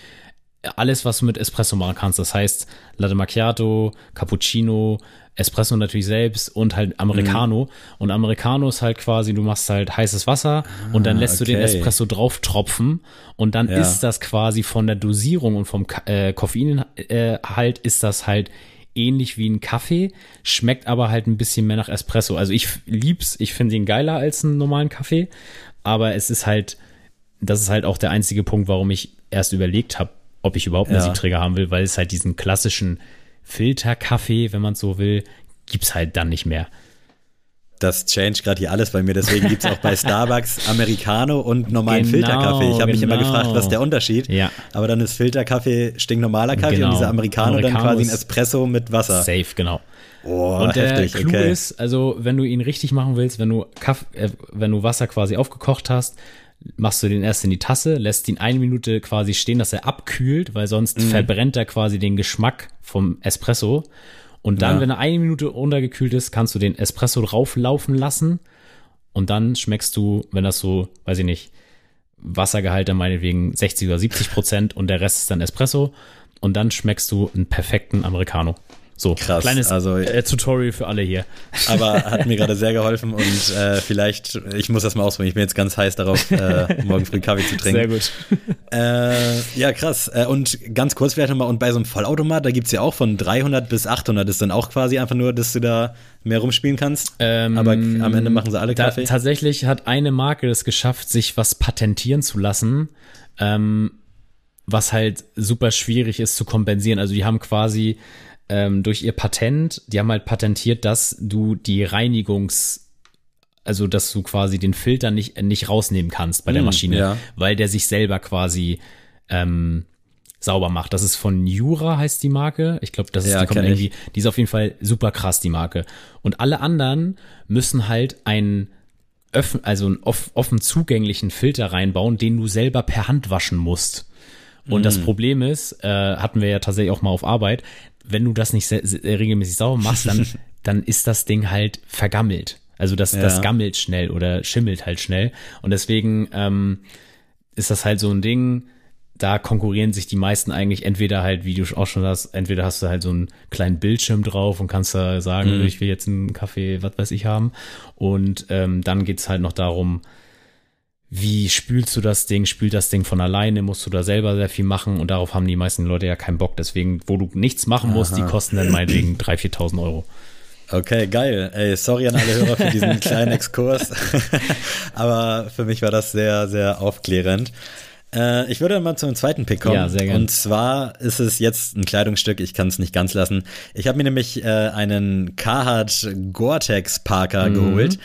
alles, was du mit Espresso machen kannst. Das heißt Latte Macchiato, Cappuccino, Espresso natürlich selbst und halt Americano. Mhm. Und Americano ist halt quasi, du machst halt heißes Wasser und dann lässt du den Ah, okay. Espresso drauf tropfen und dann Ja. ist das quasi von der Dosierung und vom Ka- äh, Koffeinhalt ist das halt ähnlich wie ein Kaffee, schmeckt aber halt ein bisschen mehr nach Espresso. Also ich lieb's, ich finde ihn geiler als einen normalen Kaffee, aber es ist halt, das ist halt auch der einzige Punkt, warum ich erst überlegt habe, ob ich überhaupt einen Ja. Siebträger haben will, weil es halt diesen klassischen Filterkaffee, wenn man so will, gibt's halt dann nicht mehr. Das change gerade hier alles bei mir, deswegen gibt's auch bei Starbucks Americano und normalen Genau, Filterkaffee. Ich habe mich immer genau. gefragt, was ist der Unterschied? Ja. Aber dann ist Filterkaffee stinknormaler Kaffee Genau. und dieser Americano, dann Americano quasi ein Espresso mit Wasser. Safe, genau. Oh, und der heftig, Clou okay. ist, also wenn du ihn richtig machen willst, wenn du Kaff äh, wenn du Wasser quasi aufgekocht hast, machst du den erst in die Tasse, lässt ihn eine Minute quasi stehen, dass er abkühlt, weil sonst Mhm. verbrennt er quasi den Geschmack vom Espresso. Und dann, Ja. wenn er eine Minute untergekühlt ist, kannst du den Espresso drauflaufen lassen und dann schmeckst du, wenn das so, weiß ich nicht, Wassergehalt dann meinetwegen 60 oder 70 Prozent und der Rest ist dann Espresso und dann schmeckst du einen perfekten Americano. So, Krass, kleines also- äh, Tutorial für alle hier. Aber hat mir gerade sehr geholfen und äh, vielleicht, ich muss das mal ausprobieren. Ich bin jetzt ganz heiß darauf, äh, morgen früh Kaffee zu trinken. Sehr gut. Äh, ja, krass. Äh, und ganz kurz vielleicht nochmal, und bei so einem Vollautomat, da gibt's ja auch von 300 bis 800, ist dann auch quasi einfach nur, dass du da mehr rumspielen kannst. Ähm, Aber am Ende machen sie alle Da, Kaffee. tatsächlich hat eine Marke es geschafft, sich was patentieren zu lassen, ähm, was halt super schwierig ist zu kompensieren. Also die haben quasi ähm, durch ihr Patent, die haben halt patentiert, dass du die Reinigungs also dass du quasi den Filter nicht nicht rausnehmen kannst bei der Hm, Maschine, ja. weil der sich selber quasi ähm, sauber macht. Das ist von Jura heißt die Marke. Ich glaube, das ist Ja, die kommt irgendwie, die ist auf jeden Fall super krass die Marke. Und alle anderen müssen halt einen öffn, also einen off, offen zugänglichen Filter reinbauen, den du selber per Hand waschen musst. Und Mm. das Problem ist, äh, hatten wir ja tatsächlich auch mal auf Arbeit, wenn du das nicht regelmäßig sauber machst, dann, dann ist das Ding halt vergammelt. Also das, Ja. das gammelt schnell oder schimmelt halt schnell. Und deswegen ähm, ist das halt so ein Ding, da konkurrieren sich die meisten eigentlich entweder halt, wie du auch schon hast, entweder hast du halt so einen kleinen Bildschirm drauf und kannst da sagen, Mhm. ich will jetzt einen Kaffee, was weiß ich haben. Und ähm, dann geht's halt noch darum, wie spülst du das Ding? Spült das Ding von alleine? Musst du da selber sehr viel machen? Und darauf haben die meisten Leute ja keinen Bock. Deswegen, wo du nichts machen musst, die Aha. kosten dann meinetwegen 3.000, 4.000 Euro. Okay, geil. Ey, sorry an alle Hörer für diesen kleinen Exkurs. Aber für mich war das sehr, sehr aufklärend. Äh, ich würde mal zum zweiten Pick kommen. Ja, sehr gern. Und zwar ist es jetzt ein Kleidungsstück, ich kann es nicht ganz lassen. Ich habe mir nämlich äh, einen Carhartt Gore-Tex Parker Mhm. geholt,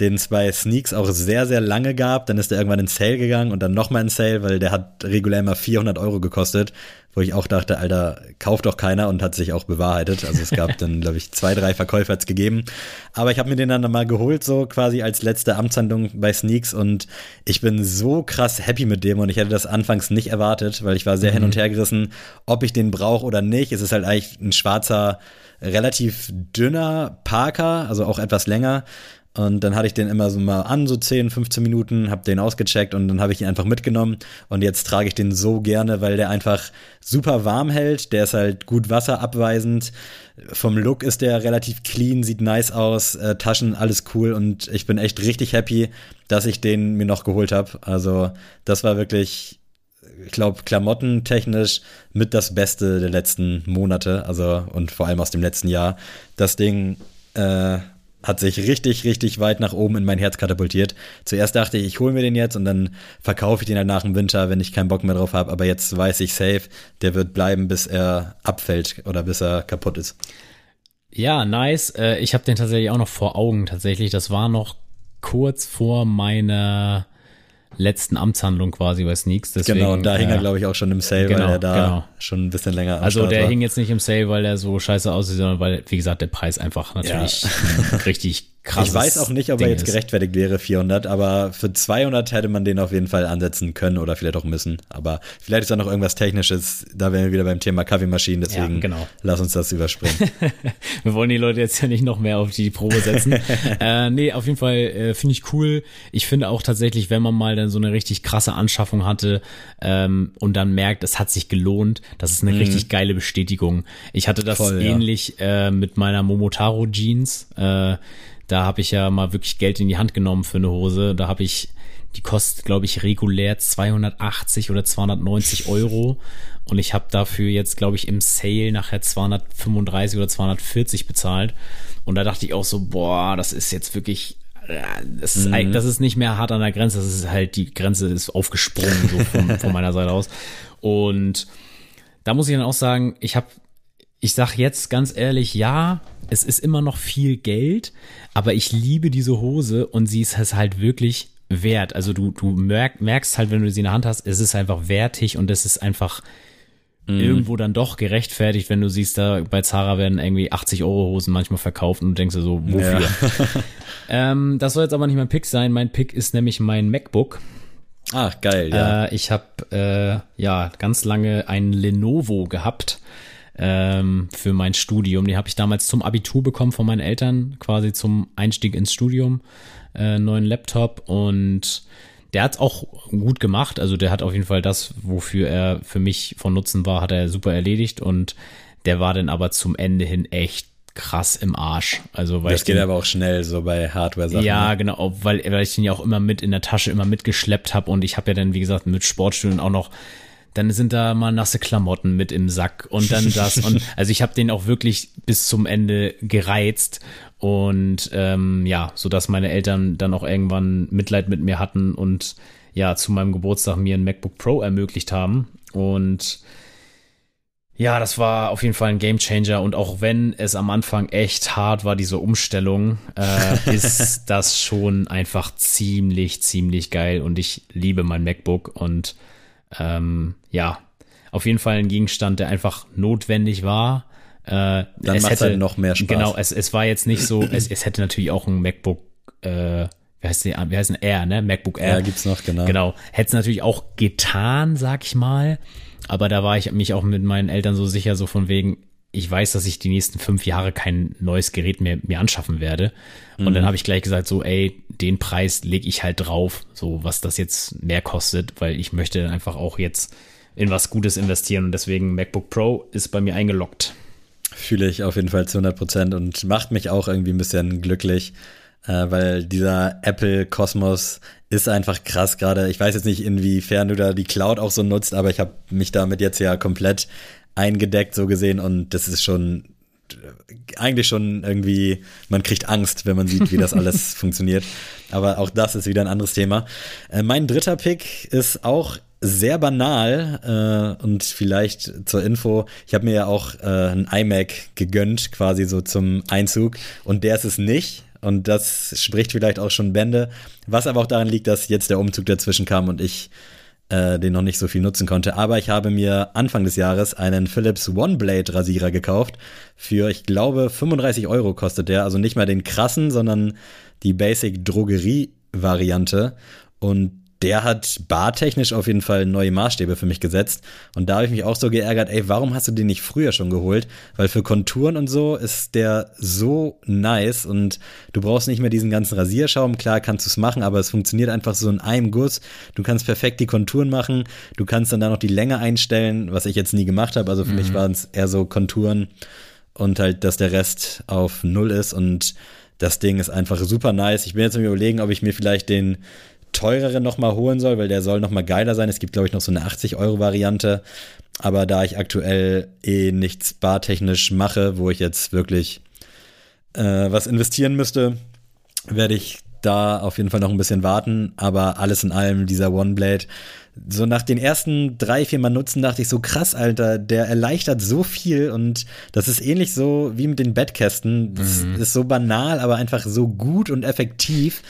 den es bei Sneaks auch sehr, sehr lange gab. Dann ist der irgendwann in Sale gegangen und dann nochmal in Sale, weil der hat regulär immer 400 Euro gekostet. Wo ich auch dachte, Alter, kauft doch keiner und hat sich auch bewahrheitet. Also es gab dann, glaube ich, zwei, drei Verkäufer hat's gegeben. Aber ich habe mir den dann mal geholt, so quasi als letzte Amtshandlung bei Sneaks und ich bin so krass happy mit dem und ich hätte das anfangs nicht erwartet, weil ich war sehr hin und her gerissen, ob ich den brauche oder nicht. Es ist halt eigentlich ein schwarzer, relativ dünner Parker, also auch etwas länger. Und dann hatte ich den immer so mal an, so 10, 15 Minuten, habe den ausgecheckt und dann habe ich ihn einfach mitgenommen. Und jetzt trage ich den so gerne, weil der einfach super warm hält. Der ist halt gut wasserabweisend. Vom Look ist der relativ clean, sieht nice aus, äh, Taschen, alles cool. Und ich bin echt richtig happy, dass ich den mir noch geholt habe. Also das war wirklich ich glaube, klamottentechnisch mit das Beste der letzten Monate, also und vor allem aus dem letzten Jahr. Das Ding äh, hat sich richtig, richtig weit nach oben in mein Herz katapultiert. Zuerst dachte ich, ich hole mir den jetzt und dann verkaufe ich den halt nach dem Winter, wenn ich keinen Bock mehr drauf habe. Aber jetzt weiß ich safe, der wird bleiben, bis er abfällt oder bis er kaputt ist. Ja, nice. Äh, ich habe den tatsächlich auch noch vor Augen tatsächlich. Das war noch kurz vor meiner letzten Amtshandlung quasi bei Sneaks. Deswegen, genau, und da hing äh, er, glaube ich, auch schon im Sale, genau, weil er da genau. schon ein bisschen länger am Also Start der war. hing jetzt nicht im Sale, weil der so scheiße aussieht, sondern weil, wie gesagt, der Preis einfach natürlich ein richtig krass Ich weiß auch nicht, ob er Ding jetzt ist. gerechtfertigt wäre, 400, aber für 200 hätte man den auf jeden Fall ansetzen können oder vielleicht auch müssen. Aber vielleicht ist da noch irgendwas Technisches, da wären wir wieder beim Thema Kaffeemaschinen, deswegen Ja, genau. lass uns das überspringen. Wir wollen die Leute jetzt ja nicht noch mehr auf die Probe setzen. äh, nee, auf jeden Fall äh, finde ich cool. Ich finde auch tatsächlich, wenn man mal dann so eine richtig krasse Anschaffung hatte ähm, und dann merkt, es hat sich gelohnt, das ist eine richtig geile Bestätigung. Ich hatte das Mhm. Voll, ja. ähnlich äh, mit meiner Momotaro Jeans. Äh, da habe ich ja mal wirklich Geld in die Hand genommen für eine Hose. Da habe ich die kostet, glaube ich, regulär 280 oder 290 Euro. Und ich habe dafür jetzt, glaube ich, im Sale nachher 235 oder 240 bezahlt. Und da dachte ich auch so, boah, das ist jetzt wirklich, äh, das ist, eig- das ist nicht mehr hart an der Grenze. Das ist halt, die Grenze ist aufgesprungen, so von, von meiner Seite aus. Und da muss ich dann auch sagen, ich habe, ich sag jetzt ganz ehrlich, ja, es ist immer noch viel Geld, aber ich liebe diese Hose und sie ist es halt wirklich wert. Also du, du merk, merkst halt, wenn du sie in der Hand hast, es ist einfach wertig und es ist einfach irgendwo dann doch gerechtfertigt, wenn du siehst, da bei Zara werden irgendwie 80 Euro Hosen manchmal verkauft und du denkst dir so, wofür? ähm, das soll jetzt aber nicht mein Pick sein. Mein Pick ist nämlich mein MacBook. Ach, geil, ja. Äh, ich habe äh, ja ganz lange ein Lenovo gehabt ähm, für mein Studium. Den habe ich damals zum Abitur bekommen von meinen Eltern, quasi zum Einstieg ins Studium. Äh, neuen Laptop und der hat's auch gut gemacht. Also der hat auf jeden Fall das, wofür er für mich von Nutzen war, hat er super erledigt und der war dann aber zum Ende hin echt krass im Arsch. Also weil das ich geht den- aber auch schnell so bei Hardware-Sachen. ja, ne? genau, weil, weil ich den ja auch immer mit in der Tasche immer mitgeschleppt habe und ich habe ja dann, wie gesagt, mit Sportstühlen auch noch, dann sind da mal nasse Klamotten mit im Sack und dann das und also ich habe den auch wirklich bis zum Ende gereizt und ähm, ja, so dass meine Eltern dann auch irgendwann Mitleid mit mir hatten und ja zu meinem Geburtstag mir ein MacBook Pro ermöglicht haben und ja, das war auf jeden Fall ein Gamechanger und auch wenn es am Anfang echt hart war, diese Umstellung, äh, ist das schon einfach ziemlich, ziemlich geil und ich liebe mein MacBook und ähm, ja, auf jeden Fall ein Gegenstand, der einfach notwendig war. Äh, Dann es macht's hätte, halt noch mehr Spaß. Genau, es, es war jetzt nicht so, es, es hätte natürlich auch ein MacBook, äh, wie heißt die, wie heißt ein Air, ne? MacBook Air. Ja, gibt's noch, genau. Genau. Hätte es natürlich auch getan, sag ich mal. Aber da war ich mich auch mit meinen Eltern so sicher, so von wegen, ich weiß, dass ich die nächsten fünf Jahre kein neues Gerät mehr mir anschaffen werde. Und Mhm. dann habe ich gleich gesagt, so, ey, den Preis lege ich halt drauf, so was das jetzt mehr kostet, weil ich möchte einfach auch jetzt in was Gutes investieren und deswegen MacBook Pro ist bei mir eingeloggt. Fühle ich auf jeden Fall zu 100 Prozent und macht mich auch irgendwie ein bisschen glücklich, äh, weil dieser Apple-Kosmos ist einfach krass gerade. Ich weiß jetzt nicht, inwiefern du da die Cloud auch so nutzt, aber ich habe mich damit jetzt ja komplett eingedeckt so gesehen und das ist schon eigentlich schon irgendwie, man kriegt Angst, wenn man sieht, wie das alles funktioniert. Aber auch das ist wieder ein anderes Thema. Äh, mein dritter Pick ist auch sehr banal äh, und vielleicht zur Info, ich habe mir ja auch äh, ein iMac gegönnt, quasi so zum Einzug und der ist es nicht. Und das spricht vielleicht auch schon Bände, was aber auch daran liegt, dass jetzt der Umzug dazwischen kam und ich äh, den noch nicht so viel nutzen konnte. Aber ich habe mir Anfang des Jahres einen Philips OneBlade Rasierer gekauft. Für, ich glaube, 35 Euro kostet der. Also nicht mal den krassen, sondern die Basic Drogerie Variante. Und der hat bartechnisch auf jeden Fall neue Maßstäbe für mich gesetzt. Und da habe ich mich auch so geärgert, ey, warum hast du den nicht früher schon geholt? Weil für Konturen und so ist der so nice und du brauchst nicht mehr diesen ganzen Rasierschaum. Klar kannst du es machen, aber es funktioniert einfach so in einem Guss. Du kannst perfekt die Konturen machen. Du kannst dann da noch die Länge einstellen, was ich jetzt nie gemacht habe. Also für mich waren es eher so Konturen und halt, dass der Rest auf Null ist und das Ding ist einfach super nice. Ich bin jetzt am überlegen, ob ich mir vielleicht den teureren nochmal holen soll, weil der soll nochmal geiler sein. Es gibt, glaube ich, noch so eine 80-Euro-Variante. Aber da ich aktuell eh nichts bartechnisch mache, wo ich jetzt wirklich äh, was investieren müsste, werde ich da auf jeden Fall noch ein bisschen warten. Aber alles in allem, dieser OneBlade, so nach den ersten drei, vier Mal nutzen, dachte ich so krass, Alter, der erleichtert so viel und das ist ähnlich so wie mit den Bettkästen. Das mhm. ist so banal, aber einfach so gut und effektiv.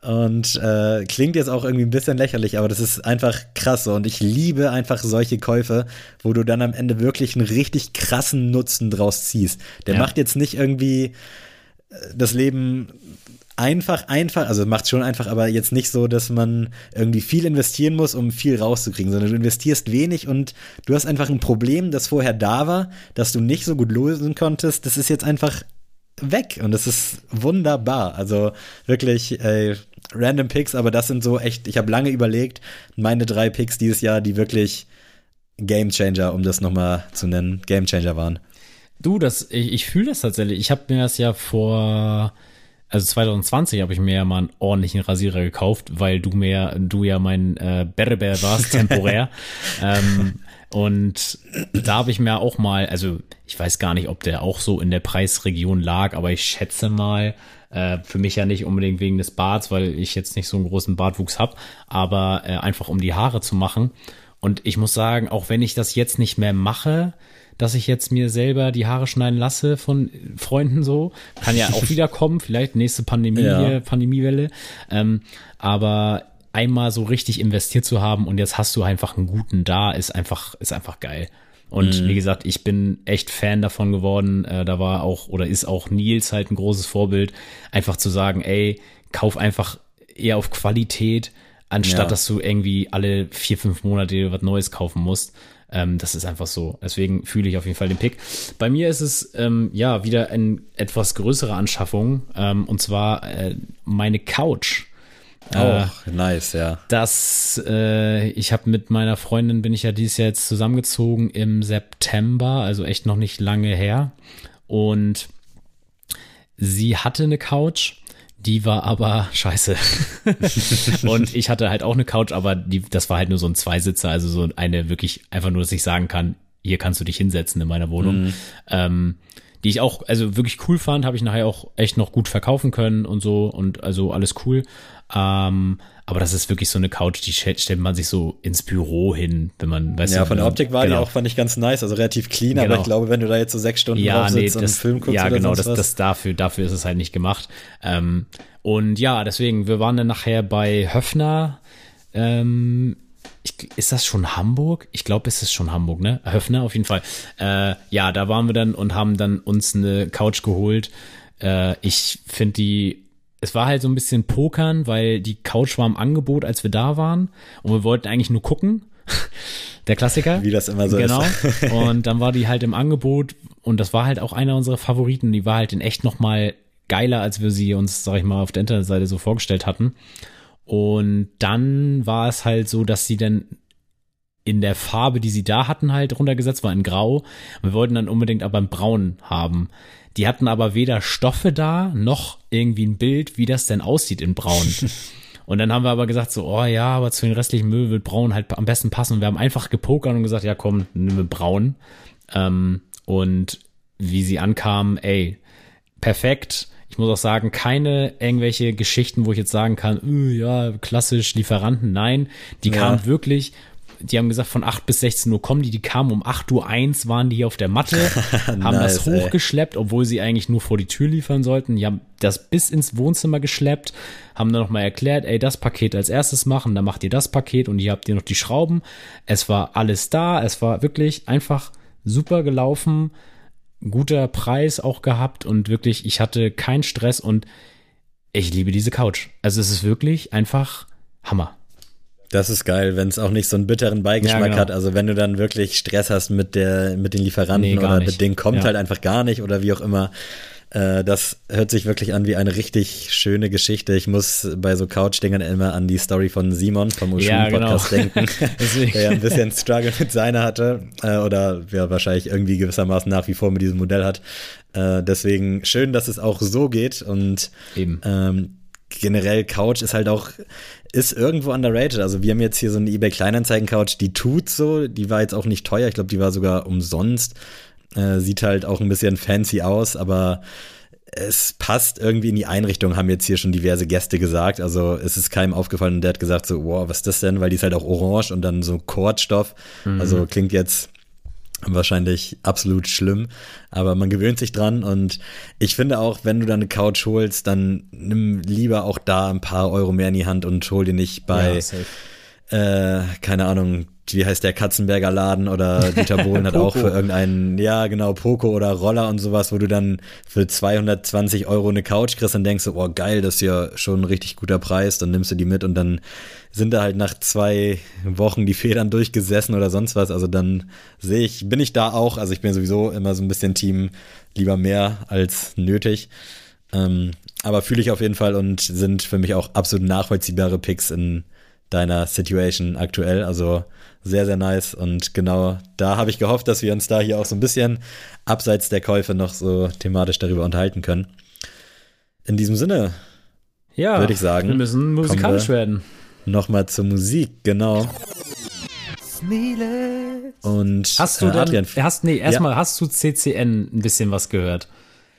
Und äh, klingt jetzt auch irgendwie ein bisschen lächerlich, aber das ist einfach krass. Und ich liebe einfach solche Käufe, wo du dann am Ende wirklich einen richtig krassen Nutzen draus ziehst. Der ja. macht jetzt nicht irgendwie das Leben einfach, einfach, also macht schon einfach, aber jetzt nicht so, dass man irgendwie viel investieren muss, um viel rauszukriegen, sondern du investierst wenig und du hast einfach ein Problem, das vorher da war, das du nicht so gut lösen konntest. Das ist jetzt einfach weg und das ist wunderbar. Also wirklich ey, random Picks, aber das sind so echt, ich habe lange überlegt, meine drei Picks dieses Jahr, die wirklich Game Changer, um das nochmal zu nennen, Game Changer waren. Du, das, ich, ich fühle das tatsächlich. Ich habe mir das ja vor, also 2020 habe ich mir ja mal einen ordentlichen Rasierer gekauft, weil du mir, du ja mein äh, Berber warst, temporär. ähm, und da habe ich mir auch mal, also ich weiß gar nicht, ob der auch so in der Preisregion lag, aber ich schätze mal, äh, für mich ja nicht unbedingt wegen des Barts, weil ich jetzt nicht so einen großen Bartwuchs habe, aber äh, einfach um die Haare zu machen. Und ich muss sagen, auch wenn ich das jetzt nicht mehr mache, dass ich jetzt mir selber die Haare schneiden lasse von Freunden so. Kann ja auch wieder kommen, vielleicht nächste Pandemie, Ja. Pandemiewelle. Ähm, aber einmal so richtig investiert zu haben und jetzt hast du einfach einen guten da, ist einfach, ist einfach geil. Und wie gesagt, ich bin echt Fan davon geworden. Äh, da war auch oder ist auch Nils halt ein großes Vorbild, einfach zu sagen, ey, kauf einfach eher auf Qualität, anstatt Ja. dass du irgendwie alle vier, fünf Monate was Neues kaufen musst. Ähm, das ist einfach so. Deswegen fühle ich auf jeden Fall den Pick. Bei mir ist es ähm, ja wieder eine etwas größere Anschaffung ähm, und zwar äh, meine Couch. Äh, Oh, nice, ja. das, äh, ich habe mit meiner Freundin, bin ich ja dieses Jahr jetzt zusammengezogen im September, also echt noch nicht lange her. Und sie hatte eine Couch, die war aber scheiße. und ich hatte halt auch eine Couch, aber die, das war halt nur so ein Zweisitzer, also so eine wirklich einfach nur, dass ich sagen kann, hier kannst du dich hinsetzen in meiner Wohnung. Ähm, die ich auch, also wirklich cool fand, habe ich nachher auch echt noch gut verkaufen können und so und also alles cool. Ähm, aber das ist wirklich so eine Couch, die stellt, man sich so ins Büro hin, wenn man, weißt Ja, du, von der Optik war genau. die auch, fand ich ganz nice, also relativ clean, aber Genau. ich glaube, wenn du da jetzt so sechs Stunden ja, drauf nee, sitzt und einen das, Film guckst ja, oder genau, sonst das, was. das dafür, dafür ist es halt nicht gemacht. Ähm, und ja, deswegen, wir waren dann nachher bei Höfner. Ähm, ich, ist das schon Hamburg? Ich glaube, es ist schon Hamburg, ne? Höfner auf jeden Fall. Äh, ja, da waren wir dann und haben dann uns eine Couch geholt. Äh, ich finde die, es war halt so ein bisschen Pokern, weil die Couch war im Angebot, als wir da waren. Und wir wollten eigentlich nur gucken. Der Klassiker. Wie das immer so genau. ist. Und dann war die halt im Angebot und das war halt auch einer unserer Favoriten. Die war halt in echt noch mal geiler, als wir sie uns, sag ich mal, auf der Internetseite so vorgestellt hatten. Und dann war es halt so, dass sie dann in der Farbe, die sie da hatten, halt runtergesetzt war in Grau. Wir wollten dann unbedingt aber ein Braun haben. Die hatten aber weder Stoffe da, noch irgendwie ein Bild, wie das denn aussieht in Braun. Und dann haben wir aber gesagt so, oh ja, aber zu den restlichen Müll wird Braun halt am besten passen. Und wir haben einfach gepokert und gesagt, ja komm, nimm wir Braun. Ähm, und wie sie ankamen, ey, perfekt. Ich muss auch sagen, keine irgendwelche Geschichten, wo ich jetzt sagen kann, uh, ja, klassisch Lieferanten, nein. Die ja. kamen wirklich die haben gesagt, von 8 bis 16 Uhr kommen die, die kamen um 8 Uhr 1 waren die hier auf der Matte, haben nice, das hochgeschleppt, ey. obwohl sie eigentlich nur vor die Tür liefern sollten. Die haben das bis ins Wohnzimmer geschleppt, haben dann nochmal erklärt, ey, das Paket als erstes machen, dann macht ihr das Paket und hier habt ihr noch die Schrauben. Es war alles da, es war wirklich einfach super gelaufen, guter Preis auch gehabt und wirklich, ich hatte keinen Stress und ich liebe diese Couch. Also es ist wirklich einfach Hammer. Das ist geil, wenn es auch nicht so einen bitteren Beigeschmack ja, genau. hat. Also wenn du dann wirklich Stress hast mit der, mit den Lieferanten nee, oder mit denen kommt ja. halt einfach gar nicht oder wie auch immer. Äh, das hört sich wirklich an wie eine richtig schöne Geschichte. Ich muss bei so Couch-Dingern immer an die Story von Simon vom Ushun-Podcast ja, genau. denken, der ja ein bisschen Struggle mit seiner hatte äh, oder ja wahrscheinlich irgendwie gewissermaßen nach wie vor mit diesem Modell hat. Äh, deswegen schön, dass es auch so geht und Eben. Ähm, generell Couch ist halt auch ist irgendwo underrated. Also wir haben jetzt hier so eine eBay Kleinanzeigen Couch, die tut so, die war jetzt auch nicht teuer, ich glaube, die war sogar umsonst. Äh, sieht halt auch ein bisschen fancy aus, aber es passt irgendwie in die Einrichtung, haben jetzt hier schon diverse Gäste gesagt. Also es ist keinem aufgefallen und der hat gesagt so, wow, was ist das denn? Weil die ist halt auch orange und dann so Kordstoff. Mhm. Also klingt jetzt wahrscheinlich absolut schlimm, aber man gewöhnt sich dran und ich finde auch, wenn du dann eine Couch holst, dann nimm lieber auch da ein paar Euro mehr in die Hand und hol dir nicht bei, ja, äh, keine Ahnung, wie heißt der Katzenberger Laden oder Dieter Bohlen hat auch für irgendeinen, ja genau, Poco oder Roller und sowas, wo du dann für 220 Euro eine Couch kriegst und denkst, oh geil, das ist ja schon ein richtig guter Preis, dann nimmst du die mit und dann sind da halt nach zwei Wochen die Federn durchgesessen oder sonst was, also dann sehe ich, bin ich da auch, also ich bin sowieso immer so ein bisschen Team, lieber mehr als nötig, ähm, aber fühle ich auf jeden Fall und sind für mich auch absolut nachvollziehbare Picks in deiner Situation aktuell. Also sehr, sehr nice. Und genau da habe ich gehofft, dass wir uns da hier auch so ein bisschen abseits der Käufe noch so thematisch darüber unterhalten können. In diesem Sinne ja, würde ich sagen, wir müssen musikalisch wir werden. Nochmal zur Musik, genau. Und hast du äh, Adrian, hast nee, erstmal ja. hast du CCN ein bisschen was gehört?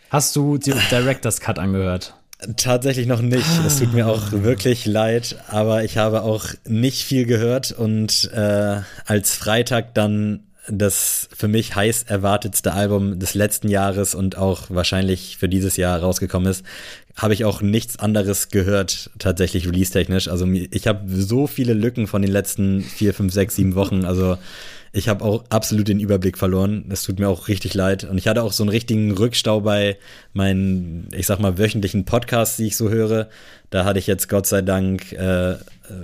Hast du Directors Cut angehört? Tatsächlich noch nicht. Es tut mir auch wirklich leid, aber ich habe auch nicht viel gehört und äh, als Freitag dann das für mich heiß erwartetste Album des letzten Jahres und auch wahrscheinlich für dieses Jahr rausgekommen ist, habe ich auch nichts anderes gehört, tatsächlich release-technisch. Also ich habe so viele Lücken von den letzten vier, fünf, sechs, sieben Wochen. Also ich habe auch absolut den Überblick verloren. Es tut mir auch richtig leid. Und ich hatte auch so einen richtigen Rückstau bei meinen, ich sag mal, wöchentlichen Podcasts, die ich so höre. Da hatte ich jetzt Gott sei Dank, äh,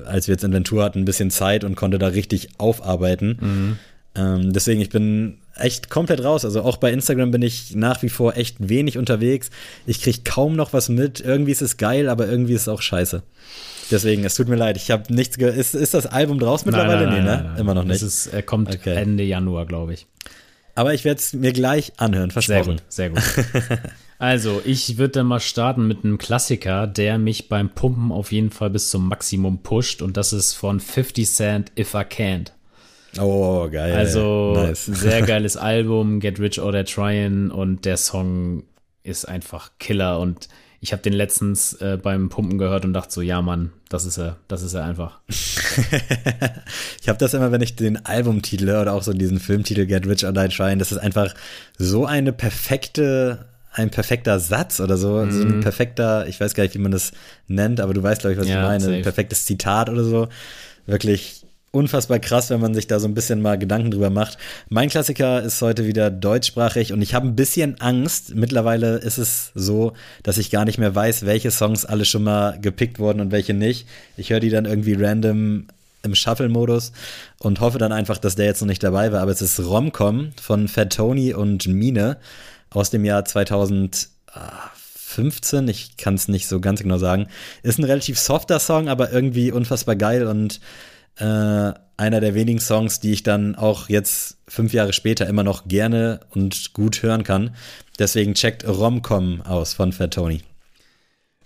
als wir jetzt Inventur hatten, ein bisschen Zeit und konnte da richtig aufarbeiten. Mhm. Ähm, deswegen, ich bin echt komplett raus. Also auch bei Instagram bin ich nach wie vor echt wenig unterwegs. Ich kriege kaum noch was mit. Irgendwie ist es geil, aber irgendwie ist es auch scheiße. Deswegen, es tut mir leid, ich habe nichts gehört. Ist, ist das Album draus mittlerweile? Nein, nein, nein, nee, ne? Immer noch nicht. Es ist, er kommt okay. Ende Januar, glaube ich. Aber ich werde es mir gleich anhören, versprochen. Sehr gut, sehr gut. also, ich würde dann mal starten mit einem Klassiker, der mich beim Pumpen auf jeden Fall bis zum Maximum pusht. Und das ist von 50 Cent If I Can't. Oh, geil. Also, nice. sehr geiles Album, Get Rich or Die Tryin' und der Song ist einfach Killer und ich habe den letztens äh, beim Pumpen gehört und dachte so, ja Mann, das ist er, das ist er einfach. ich habe das immer, wenn ich den Albumtitel oder auch so diesen Filmtitel Get Rich or Die Trying, das ist einfach so eine perfekte ein perfekter Satz oder so, mm. so ein mhm. perfekter, ich weiß gar nicht, wie man das nennt, aber du weißt, glaube ich, was ja, ich meine, safe. ein perfektes Zitat oder so. Wirklich unfassbar krass, wenn man sich da so ein bisschen mal Gedanken drüber macht. Mein Klassiker ist heute wieder deutschsprachig und ich habe ein bisschen Angst. Mittlerweile ist es so, dass ich gar nicht mehr weiß, welche Songs alle schon mal gepickt wurden und welche nicht. Ich höre die dann irgendwie random im Shuffle-Modus und hoffe dann einfach, dass der jetzt noch nicht dabei war. Aber es ist Romcom von Fat Tony und Mine aus dem Jahr 2015. Ich kann es nicht so ganz genau sagen. Ist ein relativ softer Song, aber irgendwie unfassbar geil und äh, einer der wenigen Songs, die ich dann auch jetzt fünf Jahre später immer noch gerne und gut hören kann. Deswegen checkt Romcom aus von Fat Tony.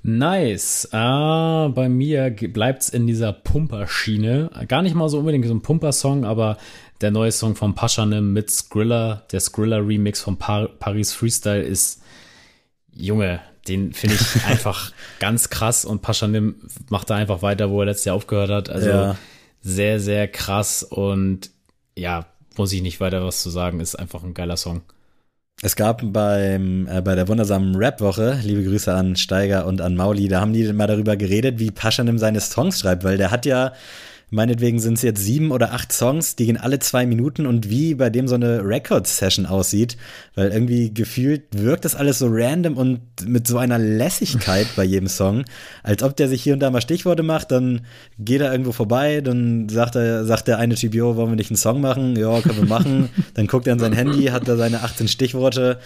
Nice. Ah, bei mir bleibt's in dieser Pumper-Schiene. Gar nicht mal so unbedingt so ein Pumper-Song, aber der neue Song von Paschanim mit Skrilla, der Skrilla-Remix von Par Paris Freestyle ist, Junge, den finde ich einfach ganz krass und Paschanim macht da einfach weiter, wo er letztes Jahr aufgehört hat. Also ja. Sehr, sehr krass und ja, muss ich nicht weiter was zu sagen, ist einfach ein geiler Song. Es gab beim, äh, bei der wundersamen Rap-Woche, liebe Grüße an Steiger und an Mauli, da haben die mal darüber geredet, wie Paschanim seine Songs schreibt, weil der hat ja Meinetwegen sind es jetzt sieben oder acht Songs, die gehen alle zwei Minuten und wie bei dem so eine Record-Session aussieht, weil irgendwie gefühlt wirkt das alles so random und mit so einer Lässigkeit bei jedem Song, als ob der sich hier und da mal Stichworte macht, dann geht er irgendwo vorbei, dann sagt er, sagt der eine Typ, jo, wollen wir nicht einen Song machen? Ja, können wir machen. dann guckt er in sein Handy, hat da seine 18 Stichworte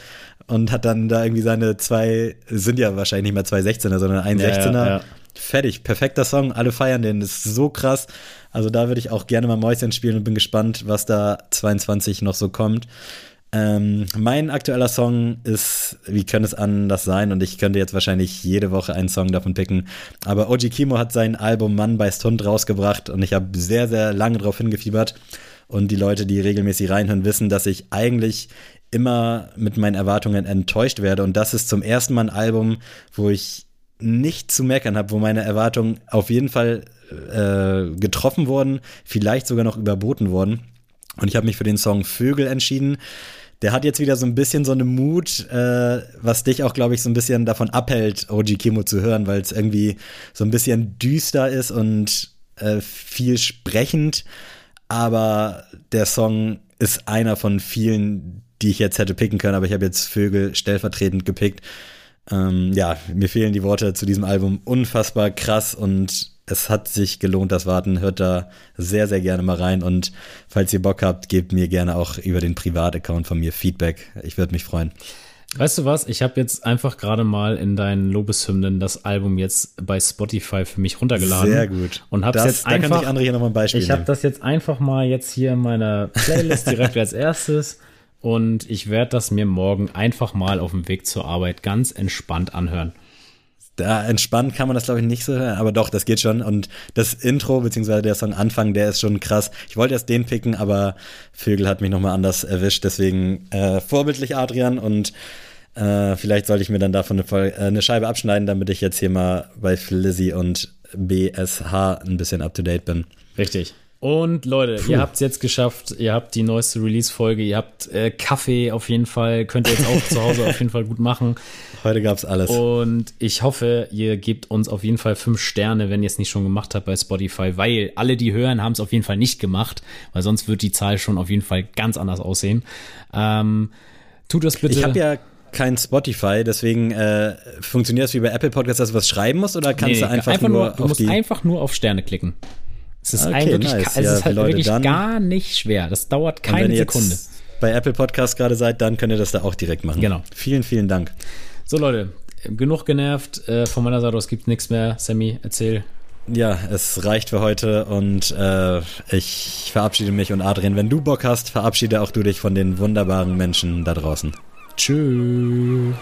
und hat dann da irgendwie seine zwei, sind ja wahrscheinlich nicht mehr zwei 16er, sondern ein ja, 16er. Ja, ja fertig, perfekter Song, alle feiern den, ist so krass. Also da würde ich auch gerne mal Mäuschen spielen und bin gespannt, was da 22 noch so kommt. Ähm, mein aktueller Song ist, wie könnte es anders sein? Und ich könnte jetzt wahrscheinlich jede Woche einen Song davon picken. Aber Oji Kimo hat sein Album Mann beißt Hund rausgebracht und ich habe sehr, sehr lange drauf hingefiebert. Und die Leute, die regelmäßig reinhören, wissen, dass ich eigentlich immer mit meinen Erwartungen enttäuscht werde. Und das ist zum ersten Mal ein Album, wo ich nicht zu meckern habe, wo meine Erwartungen auf jeden Fall äh, getroffen wurden, vielleicht sogar noch überboten wurden. Und ich habe mich für den Song Vögel entschieden. Der hat jetzt wieder so ein bisschen so eine Mut, äh, was dich auch, glaube ich, so ein bisschen davon abhält, OG Kimo zu hören, weil es irgendwie so ein bisschen düster ist und äh, viel sprechend. Aber der Song ist einer von vielen, die ich jetzt hätte picken können, aber ich habe jetzt Vögel stellvertretend gepickt. Ähm, ja, mir fehlen die Worte zu diesem Album. Unfassbar krass und es hat sich gelohnt, das Warten. Hört da sehr, sehr gerne mal rein. Und falls ihr Bock habt, gebt mir gerne auch über den Privataccount von mir Feedback. Ich würde mich freuen. Weißt du was? Ich habe jetzt einfach gerade mal in deinen Lobeshymnen das Album jetzt bei Spotify für mich runtergeladen. Sehr gut. Und habe jetzt einfach. Da kann ich andere hier nochmal ein Beispiel Ich habe das jetzt einfach mal jetzt hier in meiner Playlist direkt als erstes und ich werde das mir morgen einfach mal auf dem Weg zur Arbeit ganz entspannt anhören. Da entspannt kann man das, glaube ich, nicht so hören, aber doch, das geht schon. Und das Intro, beziehungsweise der Song Anfang, der ist schon krass. Ich wollte erst den picken, aber Vögel hat mich nochmal anders erwischt. Deswegen äh, vorbildlich Adrian und äh, vielleicht sollte ich mir dann davon eine, äh, eine Scheibe abschneiden, damit ich jetzt hier mal bei Flizzy und BSH ein bisschen up to date bin. Richtig. Und Leute, Puh. ihr habt es jetzt geschafft. Ihr habt die neueste Release-Folge. Ihr habt äh, Kaffee auf jeden Fall. Könnt ihr jetzt auch zu Hause auf jeden Fall gut machen. Heute gab's alles. Und ich hoffe, ihr gebt uns auf jeden Fall fünf Sterne, wenn ihr es nicht schon gemacht habt bei Spotify, weil alle, die hören, haben es auf jeden Fall nicht gemacht, weil sonst wird die Zahl schon auf jeden Fall ganz anders aussehen. Ähm, tut das bitte. Ich habe ja kein Spotify, deswegen äh, funktioniert es wie bei Apple Podcasts, dass du was schreiben musst oder kannst nee, du einfach, einfach nur, nur Du musst einfach nur auf Sterne klicken. Es ist, okay, ein, wirklich, nice. es ja, ist halt Leute, wirklich gar nicht schwer. Das dauert keine Sekunde. bei Apple Podcast gerade seid, dann könnt ihr das da auch direkt machen. Genau. Vielen, vielen Dank. So Leute, genug genervt. Äh, von meiner Seite aus gibt nichts mehr. Sammy, erzähl. Ja, es reicht für heute und äh, ich verabschiede mich und Adrian, wenn du Bock hast, verabschiede auch du dich von den wunderbaren Menschen da draußen. Tschüss.